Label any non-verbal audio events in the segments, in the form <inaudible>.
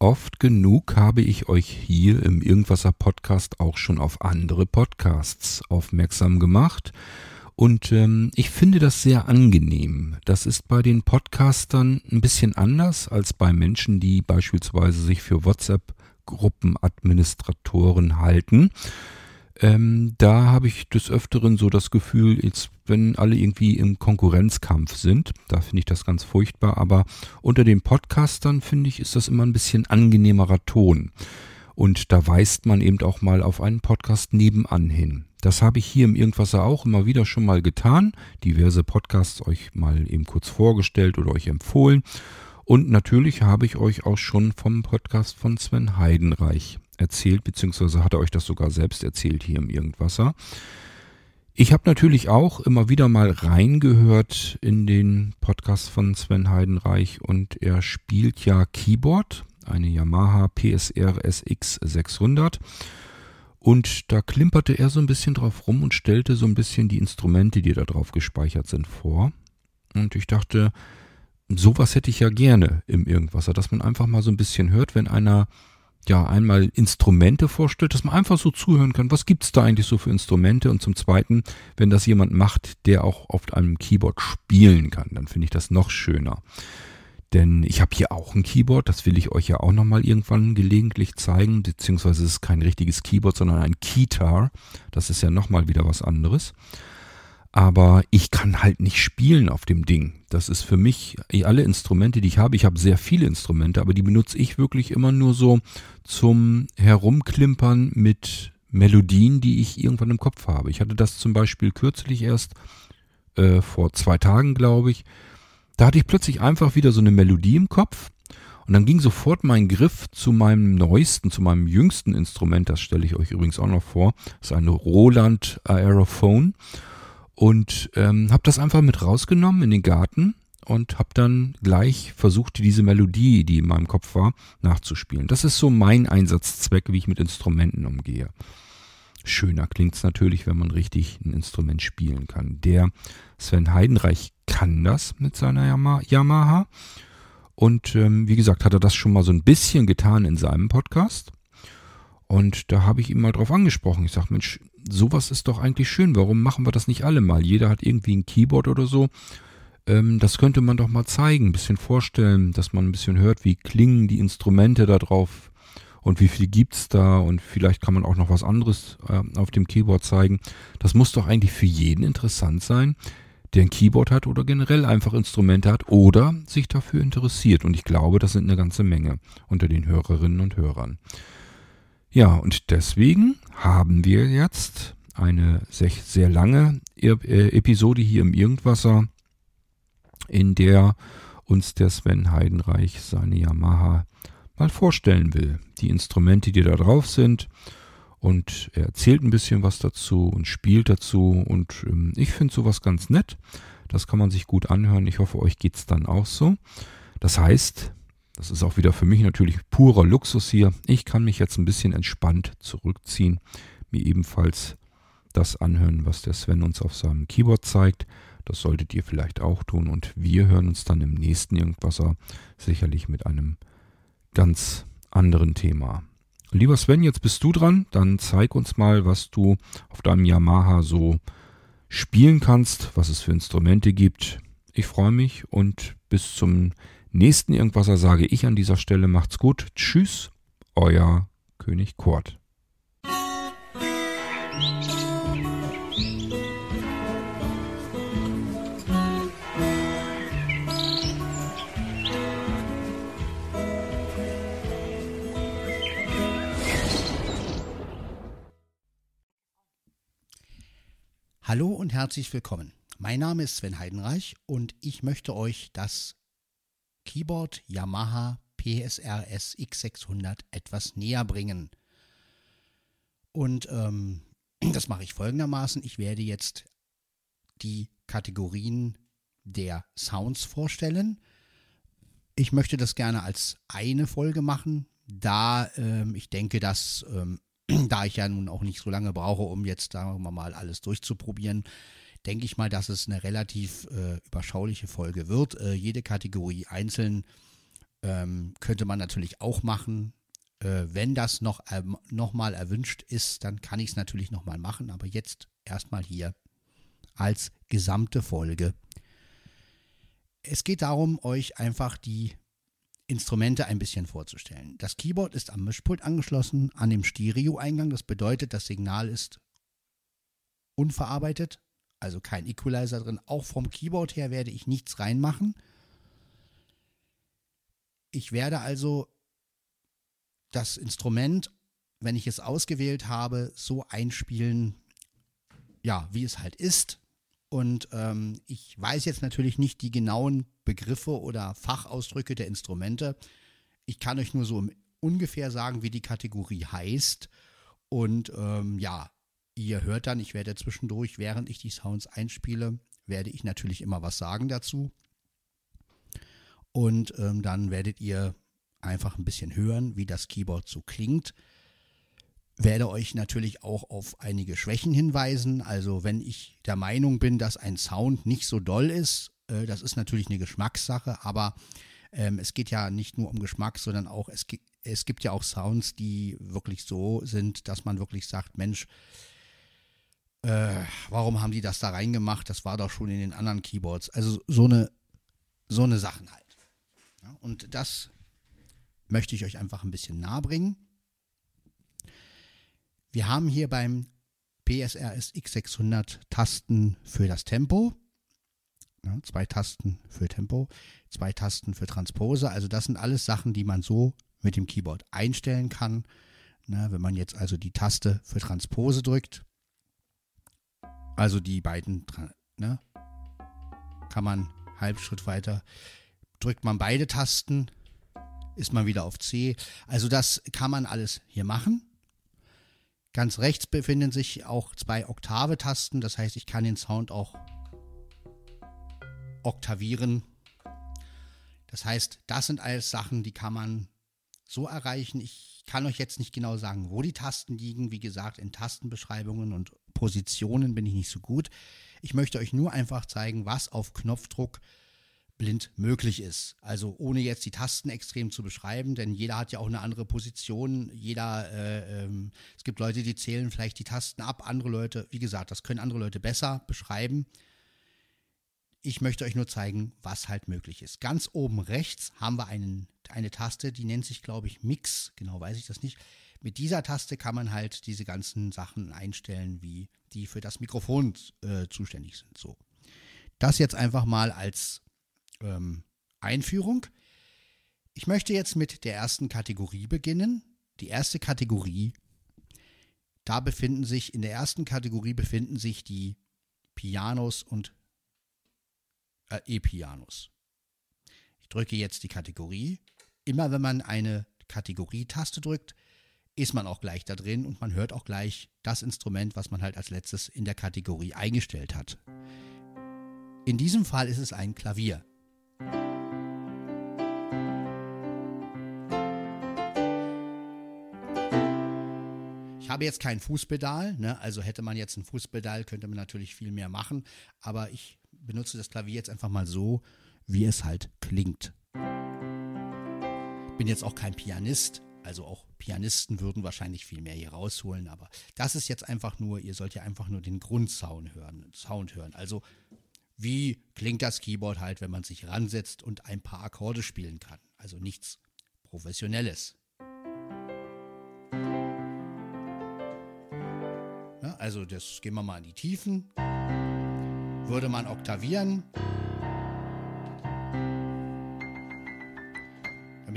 oft genug habe ich euch hier im Irgendwasser Podcast auch schon auf andere Podcasts aufmerksam gemacht. Und ähm, ich finde das sehr angenehm. Das ist bei den Podcastern ein bisschen anders als bei Menschen, die beispielsweise sich für WhatsApp-Gruppenadministratoren halten. Ähm, da habe ich des Öfteren so das Gefühl, jetzt, wenn alle irgendwie im Konkurrenzkampf sind, da finde ich das ganz furchtbar, aber unter den Podcastern finde ich, ist das immer ein bisschen angenehmerer Ton. Und da weist man eben auch mal auf einen Podcast nebenan hin. Das habe ich hier im Irgendwasser auch immer wieder schon mal getan. Diverse Podcasts euch mal eben kurz vorgestellt oder euch empfohlen. Und natürlich habe ich euch auch schon vom Podcast von Sven Heidenreich erzählt, beziehungsweise hat er euch das sogar selbst erzählt hier im Irgendwasser. Ich habe natürlich auch immer wieder mal reingehört in den Podcast von Sven Heidenreich und er spielt ja Keyboard, eine Yamaha PSR SX 600. Und da klimperte er so ein bisschen drauf rum und stellte so ein bisschen die Instrumente, die da drauf gespeichert sind, vor. Und ich dachte, sowas hätte ich ja gerne im Irgendwasser, dass man einfach mal so ein bisschen hört, wenn einer ja einmal Instrumente vorstellt, dass man einfach so zuhören kann, was gibt's da eigentlich so für Instrumente und zum Zweiten, wenn das jemand macht, der auch auf einem Keyboard spielen kann, dann finde ich das noch schöner. Denn ich habe hier auch ein Keyboard, das will ich euch ja auch nochmal irgendwann gelegentlich zeigen, beziehungsweise es ist kein richtiges Keyboard, sondern ein Keytar. Das ist ja nochmal wieder was anderes aber ich kann halt nicht spielen auf dem Ding. Das ist für mich alle Instrumente, die ich habe. Ich habe sehr viele Instrumente, aber die benutze ich wirklich immer nur so zum Herumklimpern mit Melodien, die ich irgendwann im Kopf habe. Ich hatte das zum Beispiel kürzlich erst, äh, vor zwei Tagen, glaube ich. Da hatte ich plötzlich einfach wieder so eine Melodie im Kopf. Und dann ging sofort mein Griff zu meinem neuesten, zu meinem jüngsten Instrument. Das stelle ich euch übrigens auch noch vor. Das ist eine Roland Aerophone. Und ähm, habe das einfach mit rausgenommen in den Garten und habe dann gleich versucht, diese Melodie, die in meinem Kopf war, nachzuspielen. Das ist so mein Einsatzzweck, wie ich mit Instrumenten umgehe. Schöner klingt's natürlich, wenn man richtig ein Instrument spielen kann. Der Sven Heidenreich kann das mit seiner Yamaha. Und ähm, wie gesagt, hat er das schon mal so ein bisschen getan in seinem Podcast. Und da habe ich ihn mal drauf angesprochen. Ich sage, Mensch, sowas ist doch eigentlich schön. Warum machen wir das nicht alle mal? Jeder hat irgendwie ein Keyboard oder so. Ähm, das könnte man doch mal zeigen, ein bisschen vorstellen, dass man ein bisschen hört, wie klingen die Instrumente da drauf und wie viel gibt's da und vielleicht kann man auch noch was anderes äh, auf dem Keyboard zeigen. Das muss doch eigentlich für jeden interessant sein, der ein Keyboard hat oder generell einfach Instrumente hat oder sich dafür interessiert. Und ich glaube, das sind eine ganze Menge unter den Hörerinnen und Hörern. Ja, und deswegen haben wir jetzt eine sehr, lange e Episode hier im Irgendwasser, in der uns der Sven Heidenreich seine Yamaha mal vorstellen will. Die Instrumente, die da drauf sind. Und er erzählt ein bisschen was dazu und spielt dazu. Und ähm, ich finde sowas ganz nett. Das kann man sich gut anhören. Ich hoffe, euch geht's dann auch so. Das heißt, das ist auch wieder für mich natürlich purer Luxus hier. Ich kann mich jetzt ein bisschen entspannt zurückziehen, mir ebenfalls das anhören, was der Sven uns auf seinem Keyboard zeigt. Das solltet ihr vielleicht auch tun und wir hören uns dann im nächsten Irgendwasser sicherlich mit einem ganz anderen Thema. Lieber Sven, jetzt bist du dran. Dann zeig uns mal, was du auf deinem Yamaha so spielen kannst, was es für Instrumente gibt. Ich freue mich und bis zum nächsten Irgendwasser sage ich an dieser Stelle macht's gut. Tschüss, euer König Kurt. Hallo und herzlich willkommen. Mein Name ist Sven Heidenreich und ich möchte euch das Keyboard Yamaha PSRS X600 etwas näher bringen. Und ähm, <clears throat> das mache ich folgendermaßen. Ich werde jetzt die Kategorien der Sounds vorstellen. Ich möchte das gerne als eine Folge machen, da ähm, ich denke, dass ähm, <clears throat> da ich ja nun auch nicht so lange brauche, um jetzt, sagen wir mal, alles durchzuprobieren, denke ich mal, dass es eine relativ äh, überschauliche Folge wird. Äh, jede Kategorie einzeln Ähm, könnte man natürlich auch machen. Äh, wenn das noch, äh, noch mal erwünscht ist, dann kann ich es natürlich noch mal machen. Aber jetzt erstmal hier als gesamte Folge. Es geht darum, euch einfach die Instrumente ein bisschen vorzustellen. Das Keyboard ist am Mischpult angeschlossen an dem Stereo-Eingang. Das bedeutet, das Signal ist unverarbeitet, also kein Equalizer drin. Auch vom Keyboard her werde ich nichts reinmachen. Ich werde also das Instrument, wenn ich es ausgewählt habe, so einspielen, ja, wie es halt ist. Und ähm, ich weiß jetzt natürlich nicht die genauen Begriffe oder Fachausdrücke der Instrumente. Ich kann euch nur so ungefähr sagen, wie die Kategorie heißt. Und ähm, ja, ihr hört dann, ich werde zwischendurch, während ich die Sounds einspiele, werde ich natürlich immer was sagen dazu. Und ähm, dann werdet ihr einfach ein bisschen hören, wie das Keyboard so klingt. Werde euch natürlich auch auf einige Schwächen hinweisen. Also wenn ich der Meinung bin, dass ein Sound nicht so doll ist, äh, das ist natürlich eine Geschmackssache, aber ähm, es geht ja nicht nur um Geschmack, sondern auch es, es gibt ja auch Sounds, die wirklich so sind, dass man wirklich sagt, Mensch, äh, warum haben die das da reingemacht? Das war doch schon in den anderen Keyboards. Also so eine, so eine Sachen halt. Ja, und das möchte ich euch einfach ein bisschen nahe bringen. Wir haben hier beim PSRS X600 Tasten für das Tempo. Ja, zwei Tasten für Tempo, zwei Tasten für Transpose. Also das sind alles Sachen, die man so mit dem Keyboard einstellen kann. Na, wenn man jetzt also die Taste für Transpose drückt, also die beiden, ne, kann man Halbschritt weiter, drückt man beide Tasten, ist man wieder auf C. Also das kann man alles hier machen. Ganz rechts befinden sich auch zwei Oktave-Tasten, das heißt, ich kann den Sound auch oktavieren. Das heißt, das sind alles Sachen, die kann man so erreichen. Ich kann euch jetzt nicht genau sagen, wo die Tasten liegen. Wie gesagt, in Tastenbeschreibungen und Positionen bin ich nicht so gut. Ich möchte euch nur einfach zeigen, was auf Knopfdruck blind möglich ist. Also ohne jetzt die Tasten extrem zu beschreiben, denn jeder hat ja auch eine andere Position. Jeder, äh, ähm, es gibt Leute, die zählen vielleicht die Tasten ab, andere Leute, wie gesagt, das können andere Leute besser beschreiben. Ich möchte euch nur zeigen, was halt möglich ist. Ganz oben rechts haben wir einen, eine Taste, die nennt sich, glaube ich, Mix. Genau weiß ich das nicht. Mit dieser Taste kann man halt diese ganzen Sachen einstellen, wie die für das Mikrofon äh, zuständig sind. So. Das jetzt einfach mal als ähm, Einführung. Ich möchte jetzt mit der ersten Kategorie beginnen. Die erste Kategorie, da befinden sich, in der ersten Kategorie befinden sich die Pianos und äh, E-Pianos. Ich drücke jetzt die Kategorie. Immer wenn man eine Kategorietaste drückt, ist man auch gleich da drin und man hört auch gleich das Instrument, was man halt als letztes in der Kategorie eingestellt hat. In diesem Fall ist es ein Klavier. Ich habe jetzt kein Fußpedal, ne? also hätte man jetzt ein Fußpedal, könnte man natürlich viel mehr machen, aber ich benutze das Klavier jetzt einfach mal so, wie es halt klingt. Bin jetzt auch kein Pianist, also auch Pianisten würden wahrscheinlich viel mehr hier rausholen, aber das ist jetzt einfach nur, ihr sollt ja einfach nur den Grundsound hören, Sound hören. Also wie klingt das Keyboard halt, wenn man sich ransetzt und ein paar Akkorde spielen kann. Also nichts Professionelles. also das gehen wir mal in die Tiefen. Würde man oktavieren.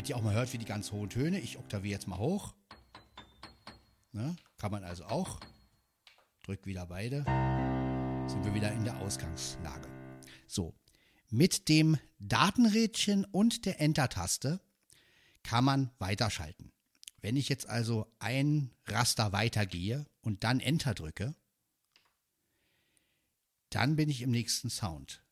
Damit ihr auch mal hört, wie die ganz hohen Töne. Ich oktaviere jetzt mal hoch. Ne? Kann man also auch. Drückt wieder beide. Sind wir wieder in der Ausgangslage. So. Mit dem Datenrädchen und der Enter-Taste kann man weiterschalten. Wenn ich jetzt also ein Raster weitergehe und dann Enter drücke, dann bin ich im nächsten Sound.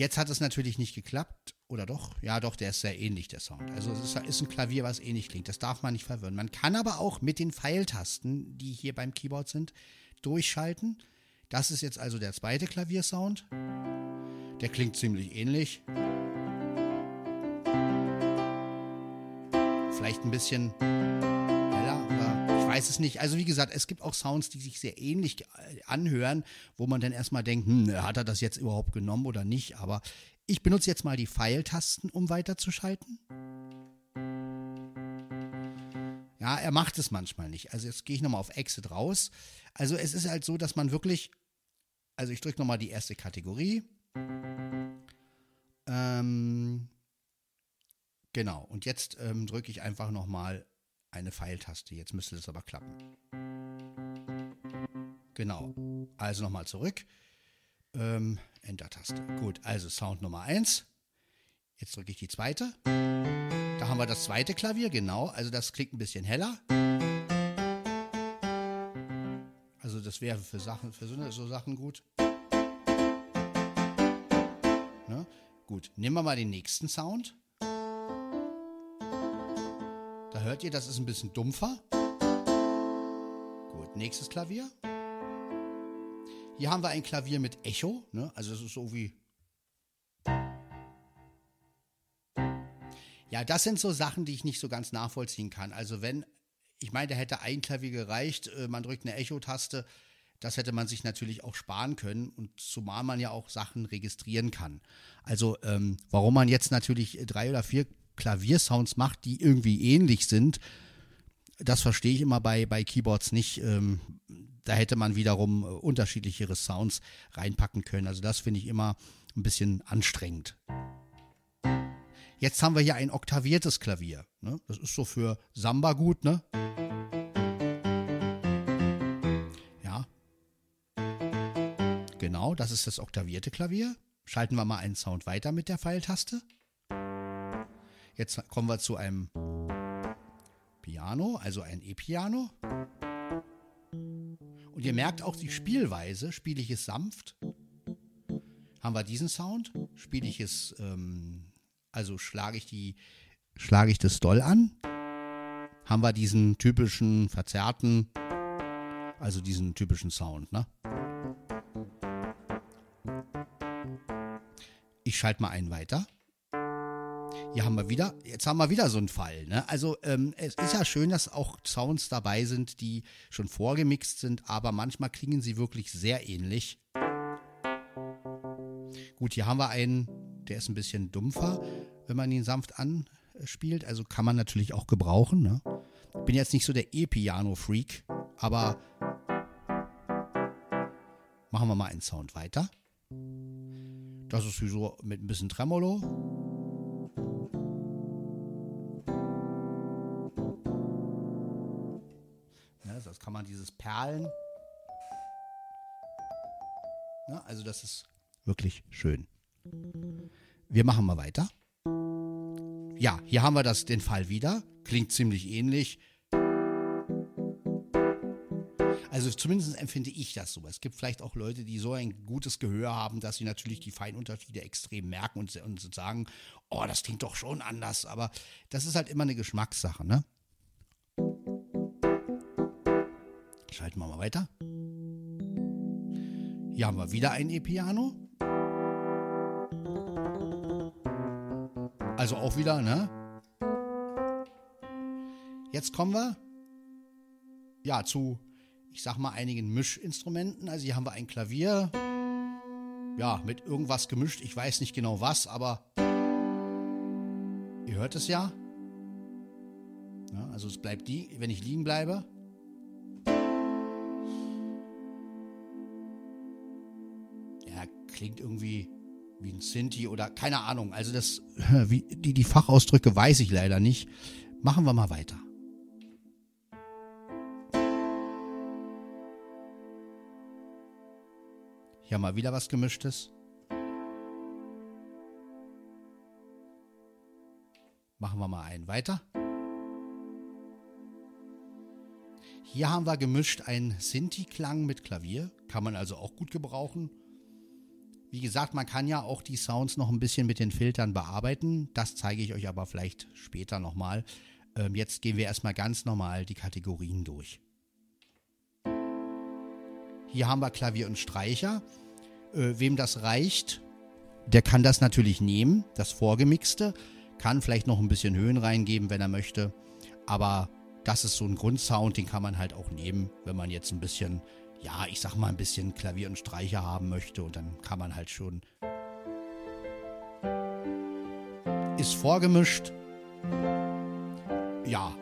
Jetzt hat es natürlich nicht geklappt, oder doch? Ja, doch, der ist sehr ähnlich, der Sound. Also es ist, ein Klavier, was ähnlich klingt. Das darf man nicht verwirren. Man kann aber auch mit den Pfeiltasten, die hier beim Keyboard sind, durchschalten. Das ist jetzt also der zweite Klaviersound. Der klingt ziemlich ähnlich. Vielleicht ein bisschen weiß es nicht. Also wie gesagt, es gibt auch Sounds, die sich sehr ähnlich äh, anhören, wo man dann erstmal denkt, hm, hat er das jetzt überhaupt genommen oder nicht. Aber ich benutze jetzt mal die Pfeiltasten, um weiterzuschalten. Ja, er macht es manchmal nicht. Also jetzt gehe ich nochmal auf Exit raus. Also es ist halt so, dass man wirklich, also ich drücke nochmal die erste Kategorie. Ähm, genau, und jetzt ähm, drücke ich einfach nochmal eine Pfeiltaste. Jetzt müsste das aber klappen. Genau, also nochmal zurück. Ähm, Enter-Taste. Gut, also Sound Nummer 1. Jetzt drücke ich die zweite. Da haben wir das zweite Klavier, genau. Also das klingt ein bisschen heller. Also das wäre für Sachen, für so, so Sachen gut. Ne? Gut, nehmen wir mal den nächsten Sound. Hört ihr, das ist ein bisschen dumpfer. Gut, nächstes Klavier. Hier haben wir ein Klavier mit Echo, ne? also es ist so wie Ja, das sind so Sachen, die ich nicht so ganz nachvollziehen kann. Also wenn, ich meine, da hätte ein Klavier gereicht, äh, man drückt eine Echo-Taste, das hätte man sich natürlich auch sparen können und zumal man ja auch Sachen registrieren kann. Also ähm, warum man jetzt natürlich drei oder vier Klaviersounds macht, die irgendwie ähnlich sind, das verstehe ich immer bei, bei Keyboards nicht. Ähm, da hätte man wiederum äh, unterschiedlichere Sounds reinpacken können. Also das finde ich immer ein bisschen anstrengend. Jetzt haben wir hier ein oktaviertes Klavier. Ne? Das ist so für Samba gut, ne? Ja. Genau, das ist das oktavierte Klavier. Schalten wir mal einen Sound weiter mit der Pfeiltaste. Jetzt kommen wir zu einem Piano, also ein E-Piano. Und ihr merkt auch die Spielweise. Spiele ich es sanft? Haben wir diesen Sound? Spiele ich es ähm, also schlage ich die, schlage ich das doll an, haben wir diesen typischen verzerrten, also diesen typischen Sound, ne? Ich schalte mal einen weiter. Hier haben wir wieder, jetzt haben wir wieder so einen Fall. Ne? Also ähm, es ist ja schön, dass auch Sounds dabei sind, die schon vorgemixt sind, aber manchmal klingen sie wirklich sehr ähnlich. Gut, hier haben wir einen der ist ein bisschen dumpfer, wenn man ihn sanft anspielt. Also kann man natürlich auch gebrauchen. Ne? Bin jetzt nicht so der E-Piano-Freak, aber machen wir mal einen Sound weiter. Das ist wie so mit ein bisschen Tremolo. Perlen. Ja, also das ist wirklich schön. Wir machen mal weiter. Ja, hier haben wir das, den Fall wieder. Klingt ziemlich ähnlich. Also zumindest empfinde ich das so. Es gibt vielleicht auch Leute, die so ein gutes Gehör haben, dass sie natürlich die Feinunterschiede extrem merken und, und sagen, oh, das klingt doch schon anders. Aber das ist halt immer eine Geschmackssache, ne? Schalten wir mal weiter. Hier haben wir wieder ein E-Piano. Also auch wieder, ne? Jetzt kommen wir ja zu, ich sag mal, einigen Mischinstrumenten. Also hier haben wir ein Klavier, ja, mit irgendwas gemischt. Ich weiß nicht genau was, aber ihr hört es ja. ja also es bleibt die, wenn ich liegen bleibe. Klingt irgendwie wie ein Sinti oder keine Ahnung. Also das, wie, die, die Fachausdrücke weiß ich leider nicht. Machen wir mal weiter. Hier wir wieder was Gemischtes. Machen wir mal einen weiter. Hier haben wir gemischt einen Sinti-Klang mit Klavier. Kann man also auch gut gebrauchen. Wie gesagt, man kann ja auch die Sounds noch ein bisschen mit den Filtern bearbeiten. Das zeige ich euch aber vielleicht später nochmal. Ähm, jetzt gehen wir erstmal ganz normal die Kategorien durch. Hier haben wir Klavier und Streicher. Äh, wem das reicht, der kann das natürlich nehmen, das Vorgemixte. kann vielleicht noch ein bisschen Höhen reingeben, wenn er möchte. Aber das ist so ein Grundsound, den kann man halt auch nehmen, wenn man jetzt ein bisschen, ja, ich sag mal, ein bisschen Klavier und Streicher haben möchte. Und dann kann man halt schon. Ist vorgemischt. Ja.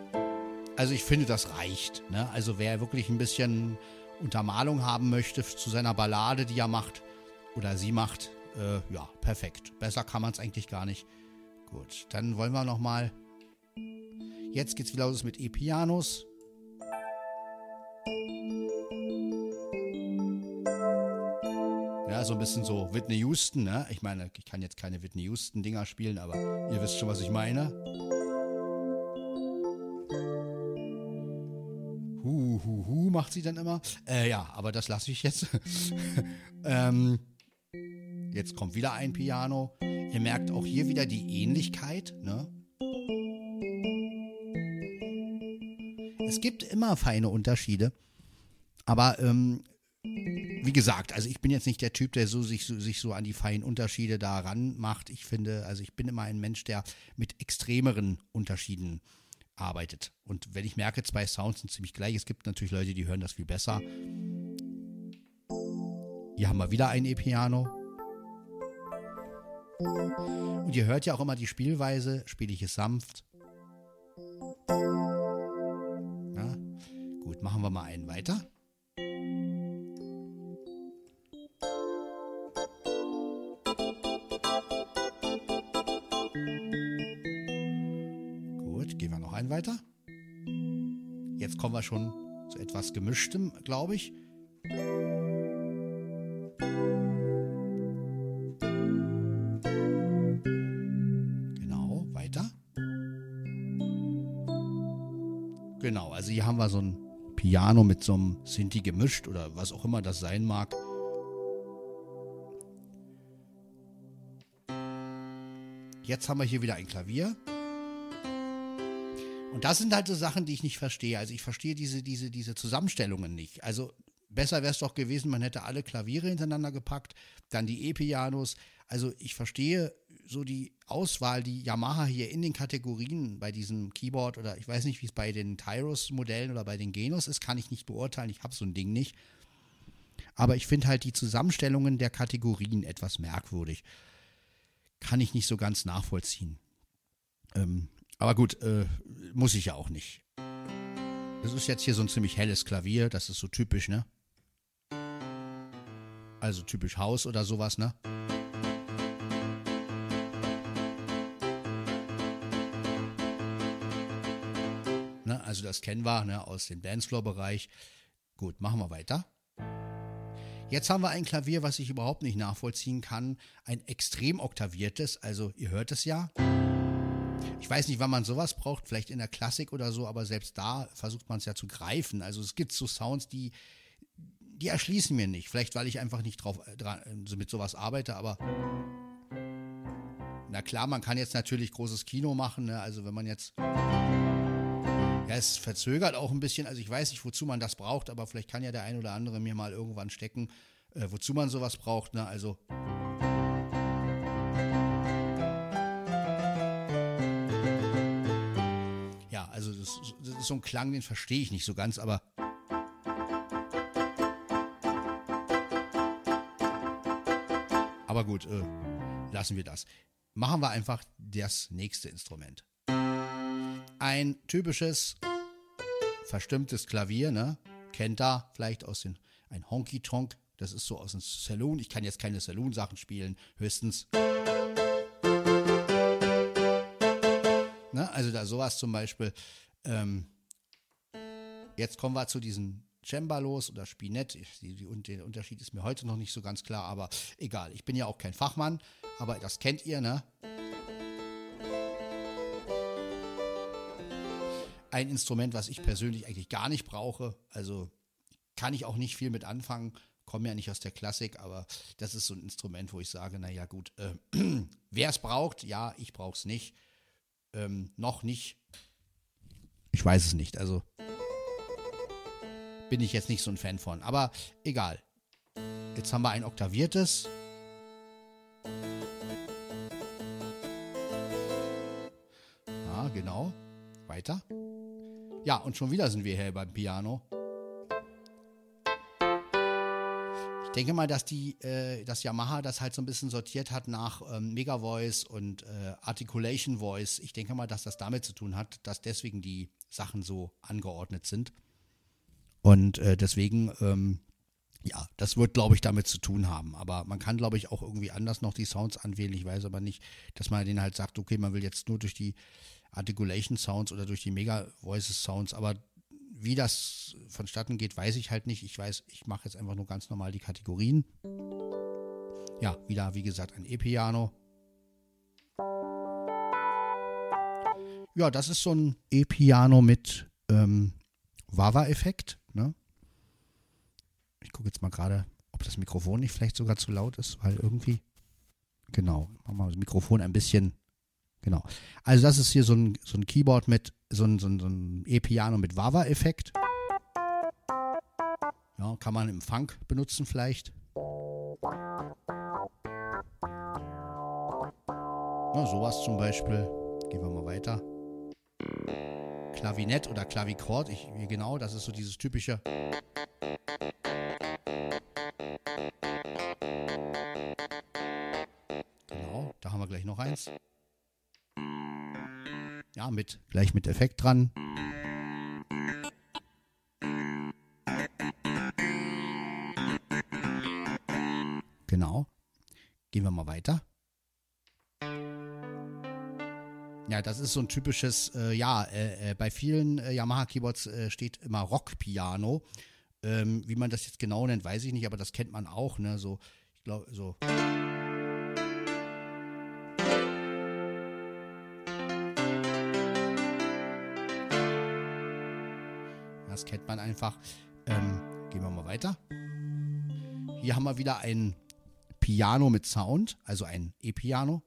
Also ich finde, das reicht. Ne? Also wer wirklich ein bisschen Untermalung haben möchte zu seiner Ballade, die er macht oder sie macht, äh, ja, perfekt. Besser kann man es eigentlich gar nicht. Gut, dann wollen wir noch mal Jetzt geht's wieder los mit E-Pianos. So ein bisschen so Whitney Houston, ne? Ich meine, ich kann jetzt keine Whitney Houston-Dinger spielen, aber ihr wisst schon, was ich meine. Hu, hu, hu, macht sie dann immer. Äh, ja, aber das lasse ich jetzt. <laughs> ähm, jetzt kommt wieder ein Piano. Ihr merkt auch hier wieder die Ähnlichkeit, ne? Es gibt immer feine Unterschiede. Aber ähm, wie gesagt, also ich bin jetzt nicht der Typ, der so sich, so sich so an die feinen Unterschiede daran macht. Ich finde, also ich bin immer ein Mensch, der mit extremeren Unterschieden arbeitet. Und wenn ich merke, zwei Sounds sind ziemlich gleich, es gibt natürlich Leute, die hören das viel besser. Hier haben wir wieder ein E-Piano. Und ihr hört ja auch immer die Spielweise, spiele ich es sanft. Gut, machen wir mal einen weiter. Einen weiter. Jetzt kommen wir schon zu etwas gemischtem, glaube ich. Genau, weiter. Genau, also hier haben wir so ein Piano mit so einem Sinti gemischt oder was auch immer das sein mag. Jetzt haben wir hier wieder ein Klavier. Und das sind halt so Sachen, die ich nicht verstehe. Also ich verstehe diese, diese, diese Zusammenstellungen nicht. Also besser wäre es doch gewesen, man hätte alle Klaviere hintereinander gepackt, dann die E-Pianos. Also ich verstehe so die Auswahl, die Yamaha hier in den Kategorien bei diesem Keyboard oder ich weiß nicht, wie es bei den Tyros-Modellen oder bei den Genos ist, kann ich nicht beurteilen. Ich habe so ein Ding nicht. Aber ich finde halt die Zusammenstellungen der Kategorien etwas merkwürdig. Kann ich nicht so ganz nachvollziehen. Ähm, aber gut, äh, muss ich ja auch nicht. Das ist jetzt hier so ein ziemlich helles Klavier, das ist so typisch, ne? Also typisch Haus oder sowas, ne? Also das kennen wir ne, aus dem Dancefloor-Bereich. Gut, machen wir weiter. Jetzt haben wir ein Klavier, was ich überhaupt nicht nachvollziehen kann. Ein extrem oktaviertes, also ihr hört es ja. Ich weiß nicht, wann man sowas braucht, vielleicht in der Klassik oder so, aber selbst da versucht man es ja zu greifen. Also es gibt so Sounds, die, die erschließen mir nicht. Vielleicht, weil ich einfach nicht drauf, äh, dran, so mit sowas arbeite, aber na klar, man kann jetzt natürlich großes Kino machen. Ne? Also wenn man jetzt ja, es verzögert auch ein bisschen. Also ich weiß nicht, wozu man das braucht, aber vielleicht kann ja der ein oder andere mir mal irgendwann stecken, äh, wozu man sowas braucht. Ne? Also das, ist so ein Klang, den verstehe ich nicht so ganz, aber aber gut, äh, lassen wir das. Machen wir einfach das nächste Instrument ein typisches verstimmtes Klavier, ne? Kennt da vielleicht aus den ein Honky Tonk, das ist so aus dem Saloon. Ich kann jetzt keine Saloon Sachen spielen, höchstens ne? Also da sowas zum Beispiel. Ähm, jetzt kommen wir zu diesen Cembalos oder Spinett. Der Unterschied ist mir heute noch nicht so ganz klar, aber egal. Ich bin ja auch kein Fachmann, aber das kennt ihr, ne? ein Instrument, was ich persönlich eigentlich gar nicht brauche. Also kann ich auch nicht viel mit anfangen. Komme ja nicht aus der Klassik, aber das ist so ein Instrument, wo ich sage, naja gut, äh, <clears throat> wer es braucht, ja, ich brauche es nicht. Ähm, noch nicht. Ich weiß es nicht. Also bin ich jetzt nicht so ein Fan von. Aber egal. Jetzt haben wir ein oktaviertes. Genau. Weiter. Ja, und schon wieder sind wir hier beim Piano. Denke mal, dass die, äh, dass Yamaha das halt so ein bisschen sortiert hat nach ähm, Mega Voice und äh, Articulation Voice. Ich denke mal, dass das damit zu tun hat, dass deswegen die Sachen so angeordnet sind. Und äh, deswegen, ähm, ja, das wird, glaube ich, damit zu tun haben. Aber man kann, glaube ich, auch irgendwie anders noch die Sounds anwählen. Ich weiß aber nicht, dass man den halt sagt, okay, man will jetzt nur durch die Articulation Sounds oder durch die Mega Voices Sounds. Aber wie das vonstatten geht, weiß ich halt nicht. Ich weiß, ich mache jetzt einfach nur ganz normal die Kategorien. Ja, wieder, wie gesagt, ein E-Piano. Ja, das ist so ein E-Piano mit ähm, Wawa-Effekt. Ne? Ich gucke jetzt mal gerade, ob das Mikrofon nicht vielleicht sogar zu laut ist, weil irgendwie. Genau, machen wir das Mikrofon ein bisschen. Genau. Also, das ist hier so ein, so ein Keyboard mit so ein, so ein, so ein E-Piano mit Wawa-Effekt. Ja, kann man im Funk benutzen vielleicht. Ja, sowas zum Beispiel. Gehen wir mal weiter. Klavinett oder Klavichord, ich, genau, das ist so dieses typische. Ja, mit, gleich mit Effekt dran. Genau. Gehen wir mal weiter. Ja, das ist so ein typisches, äh, ja, äh, äh, bei vielen äh, Yamaha-Keyboards äh, steht immer Rock-Piano. Ähm, wie man das jetzt genau nennt, weiß ich nicht, aber das kennt man auch, ne? So, ich glaube, so. Man einfach. Ähm, gehen wir mal weiter. Hier haben wir wieder ein Piano mit Sound, also ein E-Piano.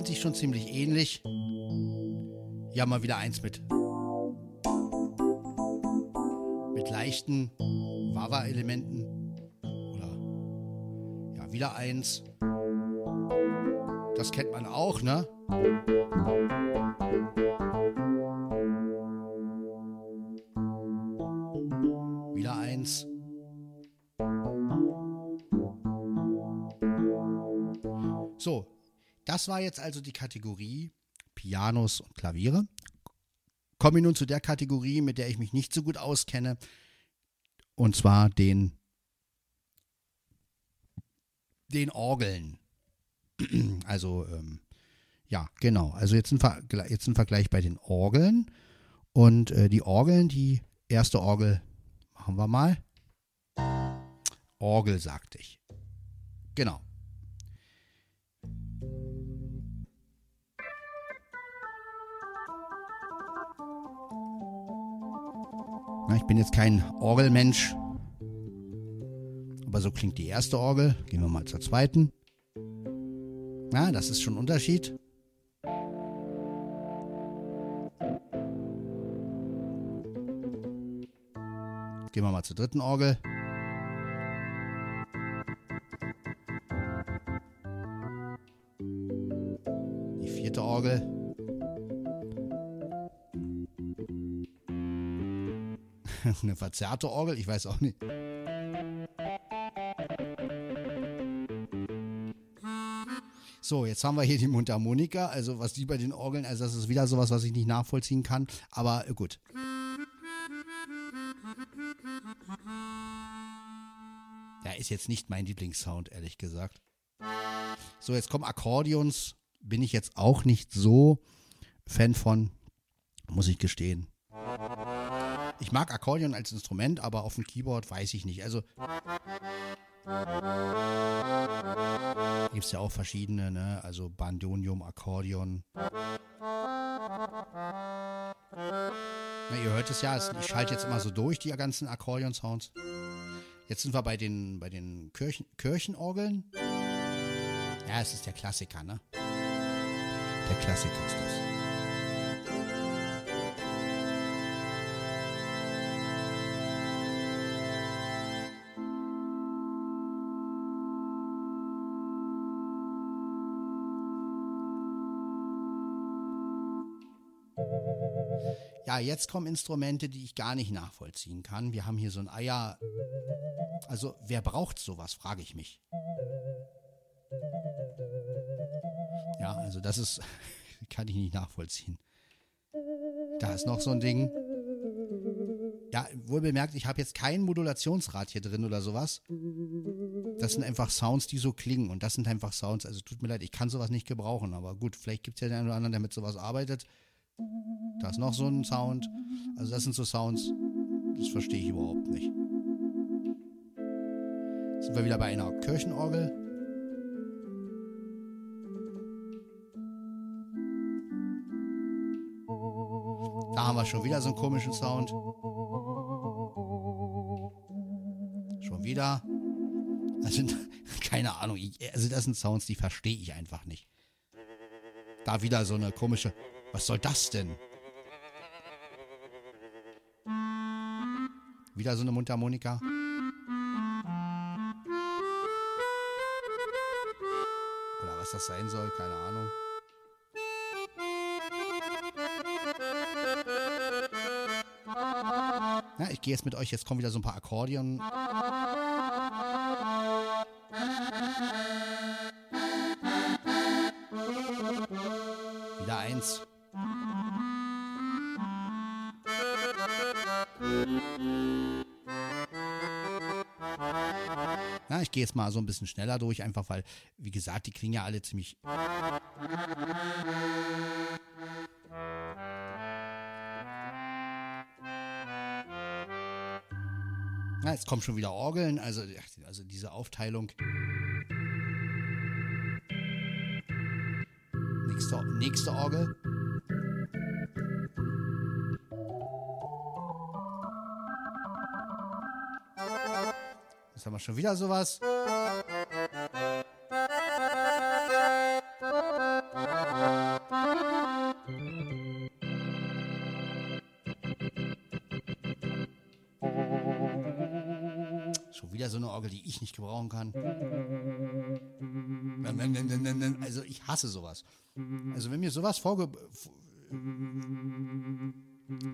Sind sich schon ziemlich ähnlich. Haben wir wieder eins mit mit leichten Wawa-Elementen. Oder ja, wieder eins. Das kennt man auch, ne? War jetzt also die Kategorie Pianos und Klaviere. Kommen wir nun zu der Kategorie, mit der ich mich nicht so gut auskenne, und zwar den, den Orgeln. <clears throat> Also, ähm, ja, genau. Also jetzt ein, Vergleich, jetzt ein Vergleich bei den Orgeln. Und äh, die Orgeln, die erste Orgel machen wir mal. Orgel, sagte ich. Genau. Ich bin jetzt kein Orgelmensch, aber so klingt die erste Orgel. Gehen wir mal zur zweiten. Na, das ist schon ein Unterschied. Gehen wir mal zur dritten Orgel. Die vierte Orgel. <laughs> Eine verzerrte Orgel, ich weiß auch nicht. So, jetzt haben wir hier die Mundharmonika, also was die bei den Orgeln, also das ist wieder sowas, was ich nicht nachvollziehen kann, aber äh, gut. Ja, ist jetzt nicht mein Lieblingssound, ehrlich gesagt. So, jetzt kommen Akkordeons, bin ich jetzt auch nicht so Fan von, muss ich gestehen. Ich mag Akkordeon als Instrument, aber auf dem Keyboard weiß ich nicht. Also gibt es ja auch verschiedene, ne? Also Bandonium, Akkordeon. Na, ihr hört es ja, ich schalte jetzt immer so durch, die ganzen Akkordeon-Sounds. Jetzt sind wir bei den, bei den Kirchen, Kirchenorgeln. Ja, es ist der Klassiker, ne? Der Klassiker ist das. Jetzt kommen Instrumente, die ich gar nicht nachvollziehen kann. Wir haben hier so ein Eier. Also, wer braucht sowas, frage ich mich. Ja, also das ist, <laughs> kann ich nicht nachvollziehen. Da ist noch so ein Ding. Ja, wohl bemerkt, ich habe jetzt kein Modulationsrad hier drin oder sowas. Das sind einfach Sounds, die so klingen. Und das sind einfach Sounds. Also tut mir leid, ich kann sowas nicht gebrauchen. Aber gut, vielleicht gibt es ja den einen oder anderen, der mit sowas arbeitet. Da ist noch so ein Sound. Also das sind so Sounds, das verstehe ich überhaupt nicht. Sind wir wieder bei einer Kirchenorgel. Da haben wir schon wieder so einen komischen Sound. Schon wieder. Also, <laughs> keine Ahnung. Also, das sind Sounds, die verstehe ich einfach nicht. Da wieder so eine komische. Was soll das denn? Wieder so eine Mundharmonika. Oder was das sein soll, keine Ahnung. Na, ich gehe jetzt mit euch, jetzt kommen wieder so ein paar Akkordeon. Wieder eins. Ich gehe jetzt mal so ein bisschen schneller durch, einfach weil, wie gesagt, die klingen ja alle ziemlich. Na, jetzt kommen schon wieder Orgeln, also, also diese Aufteilung. Nächste, nächste Orgel. Wir schon wieder sowas. Schon wieder so eine Orgel, die ich nicht gebrauchen kann. Also ich hasse sowas. Also wenn mir sowas vorge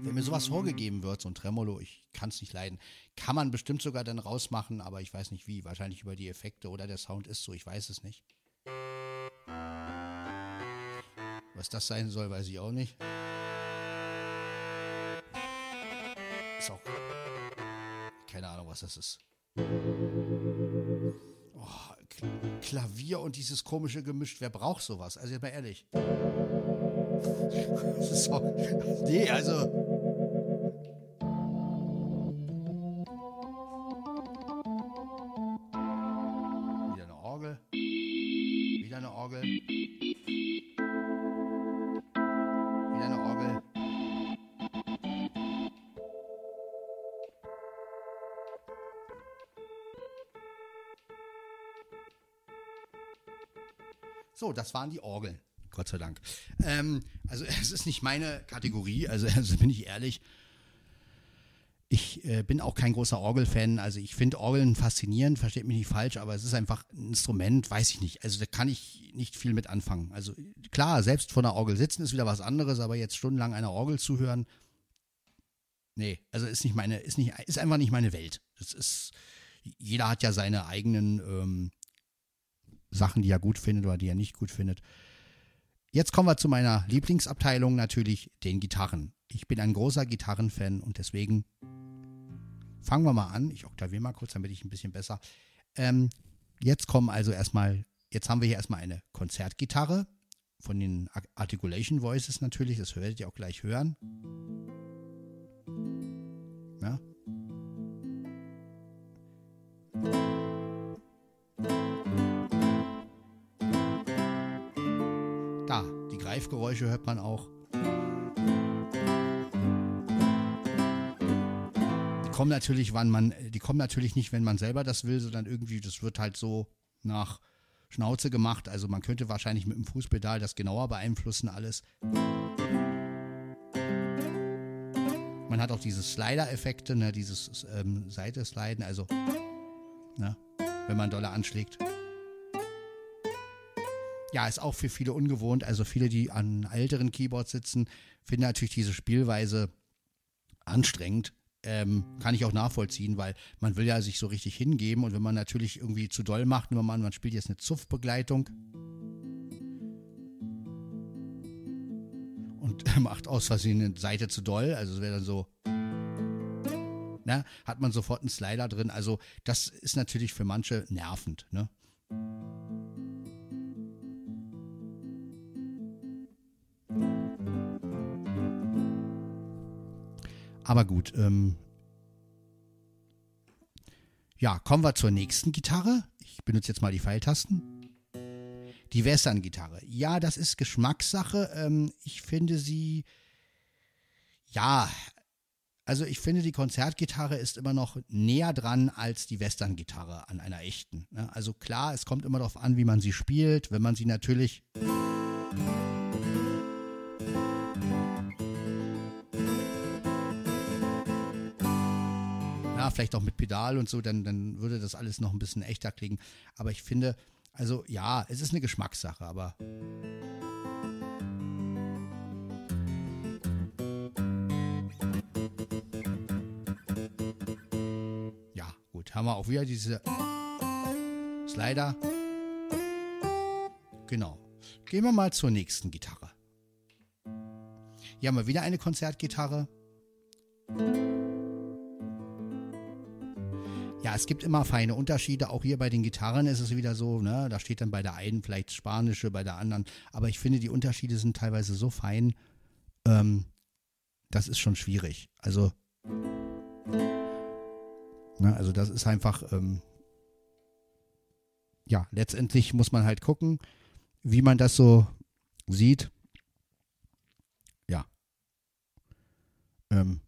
wenn mir sowas vorgegeben wird, so ein Tremolo, ich kann es nicht leiden. Kann man bestimmt sogar dann rausmachen, aber ich weiß nicht wie. Wahrscheinlich über die Effekte oder der Sound ist so, ich weiß es nicht. Was das sein soll, weiß ich auch nicht. Ist auch. Keine Ahnung, was das ist. Oh, Klavier und dieses komische Gemisch. Wer braucht sowas? Also, mal ehrlich. <laughs> So, nee, also. So, das waren die Orgeln. Gott sei Dank. Ähm, also <laughs> es ist nicht meine Kategorie, also, also bin ich ehrlich. Ich äh, bin auch kein großer Orgelfan. Also ich finde Orgeln faszinierend, versteht mich nicht falsch, aber es ist einfach ein Instrument, weiß ich nicht. Also da kann ich nicht viel mit anfangen. Also klar, selbst vor einer Orgel sitzen ist wieder was anderes, aber jetzt stundenlang einer Orgel zuhören, nee, also ist nicht meine, ist nicht, ist einfach nicht meine Welt. Das ist, jeder hat ja seine eigenen ähm, Sachen, die er gut findet oder die er nicht gut findet. Jetzt kommen wir zu meiner Lieblingsabteilung, natürlich den Gitarren. Ich bin ein großer Gitarrenfan und deswegen fangen wir mal an. Ich oktaviere mal kurz, damit ich ein bisschen besser. Ähm, jetzt kommen also erstmal, jetzt haben wir hier erstmal eine Konzertgitarre von den Articulation Voices natürlich, das werdet ihr auch gleich hören. Greifgeräusche hört man auch. Die kommen natürlich, wann man, die kommen natürlich nicht, wenn man selber das will, sondern irgendwie, das wird halt so nach Schnauze gemacht. Also man könnte wahrscheinlich mit dem Fußpedal das genauer beeinflussen, alles. Man hat auch diese Slider-Effekte, ne, dieses ähm, Seite-Sliden, also ne, wenn man doller anschlägt. Ja, ist auch für viele ungewohnt. Also viele, die an älteren Keyboards sitzen, finden natürlich diese Spielweise anstrengend. Ähm, kann ich auch nachvollziehen, weil man will ja sich so richtig hingeben und wenn man natürlich irgendwie zu doll macht, nur man, man spielt jetzt eine Zuffbegleitung und <laughs> macht aus Versehen eine Seite zu doll, also es wäre dann so, ne, hat man sofort einen Slider drin. Also das ist natürlich für manche nervend, ne? Aber gut, ähm ja, kommen wir zur nächsten Gitarre. Ich benutze jetzt mal die Pfeiltasten. Die Western-Gitarre. Ja, das ist Geschmackssache. Ähm, ich finde sie, ja, also ich finde die Konzertgitarre ist immer noch näher dran als die Western-Gitarre an einer echten. Ne? Also klar, es kommt immer darauf an, wie man sie spielt. Wenn man sie natürlich vielleicht auch mit Pedal und so, dann, dann würde das alles noch ein bisschen echter klingen. Aber ich finde, also ja, es ist eine Geschmackssache, aber. Ja, gut, haben wir auch wieder diese Slider. Genau. Gehen wir mal zur nächsten Gitarre. Hier haben wir wieder eine Konzertgitarre. Ja, es gibt immer feine Unterschiede. Auch hier bei den Gitarren ist es wieder so, ne? Da steht dann bei der einen vielleicht Spanische, bei der anderen. Aber ich finde, die Unterschiede sind teilweise so fein, ähm, das ist schon schwierig. Also, ne, also das ist einfach, ähm, ja, letztendlich muss man halt gucken, wie man das so sieht. Ja. Ähm,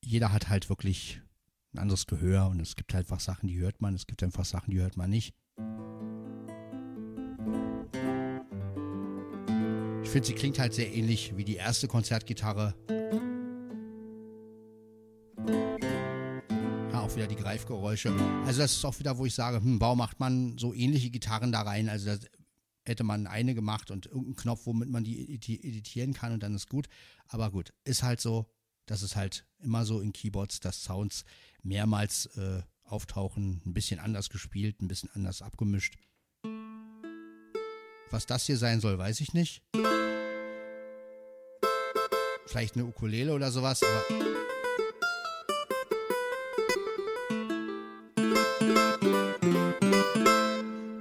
jeder hat halt wirklich ein anderes Gehör und es gibt halt einfach Sachen, die hört man, es gibt einfach Sachen, die hört man nicht. Ich finde, sie klingt halt sehr ähnlich wie die erste Konzertgitarre. Ja, auch wieder die Greifgeräusche. Also das ist auch wieder, wo ich sage, hm, warum macht man so ähnliche Gitarren da rein? Also das hätte man eine gemacht und irgendeinen Knopf, womit man die editieren kann und dann ist gut. Aber gut, ist halt so, dass es halt immer so in Keyboards, dass Sounds mehrmals äh, auftauchen, ein bisschen anders gespielt, ein bisschen anders abgemischt. Was das hier sein soll, weiß ich nicht. Vielleicht eine Ukulele oder sowas, aber.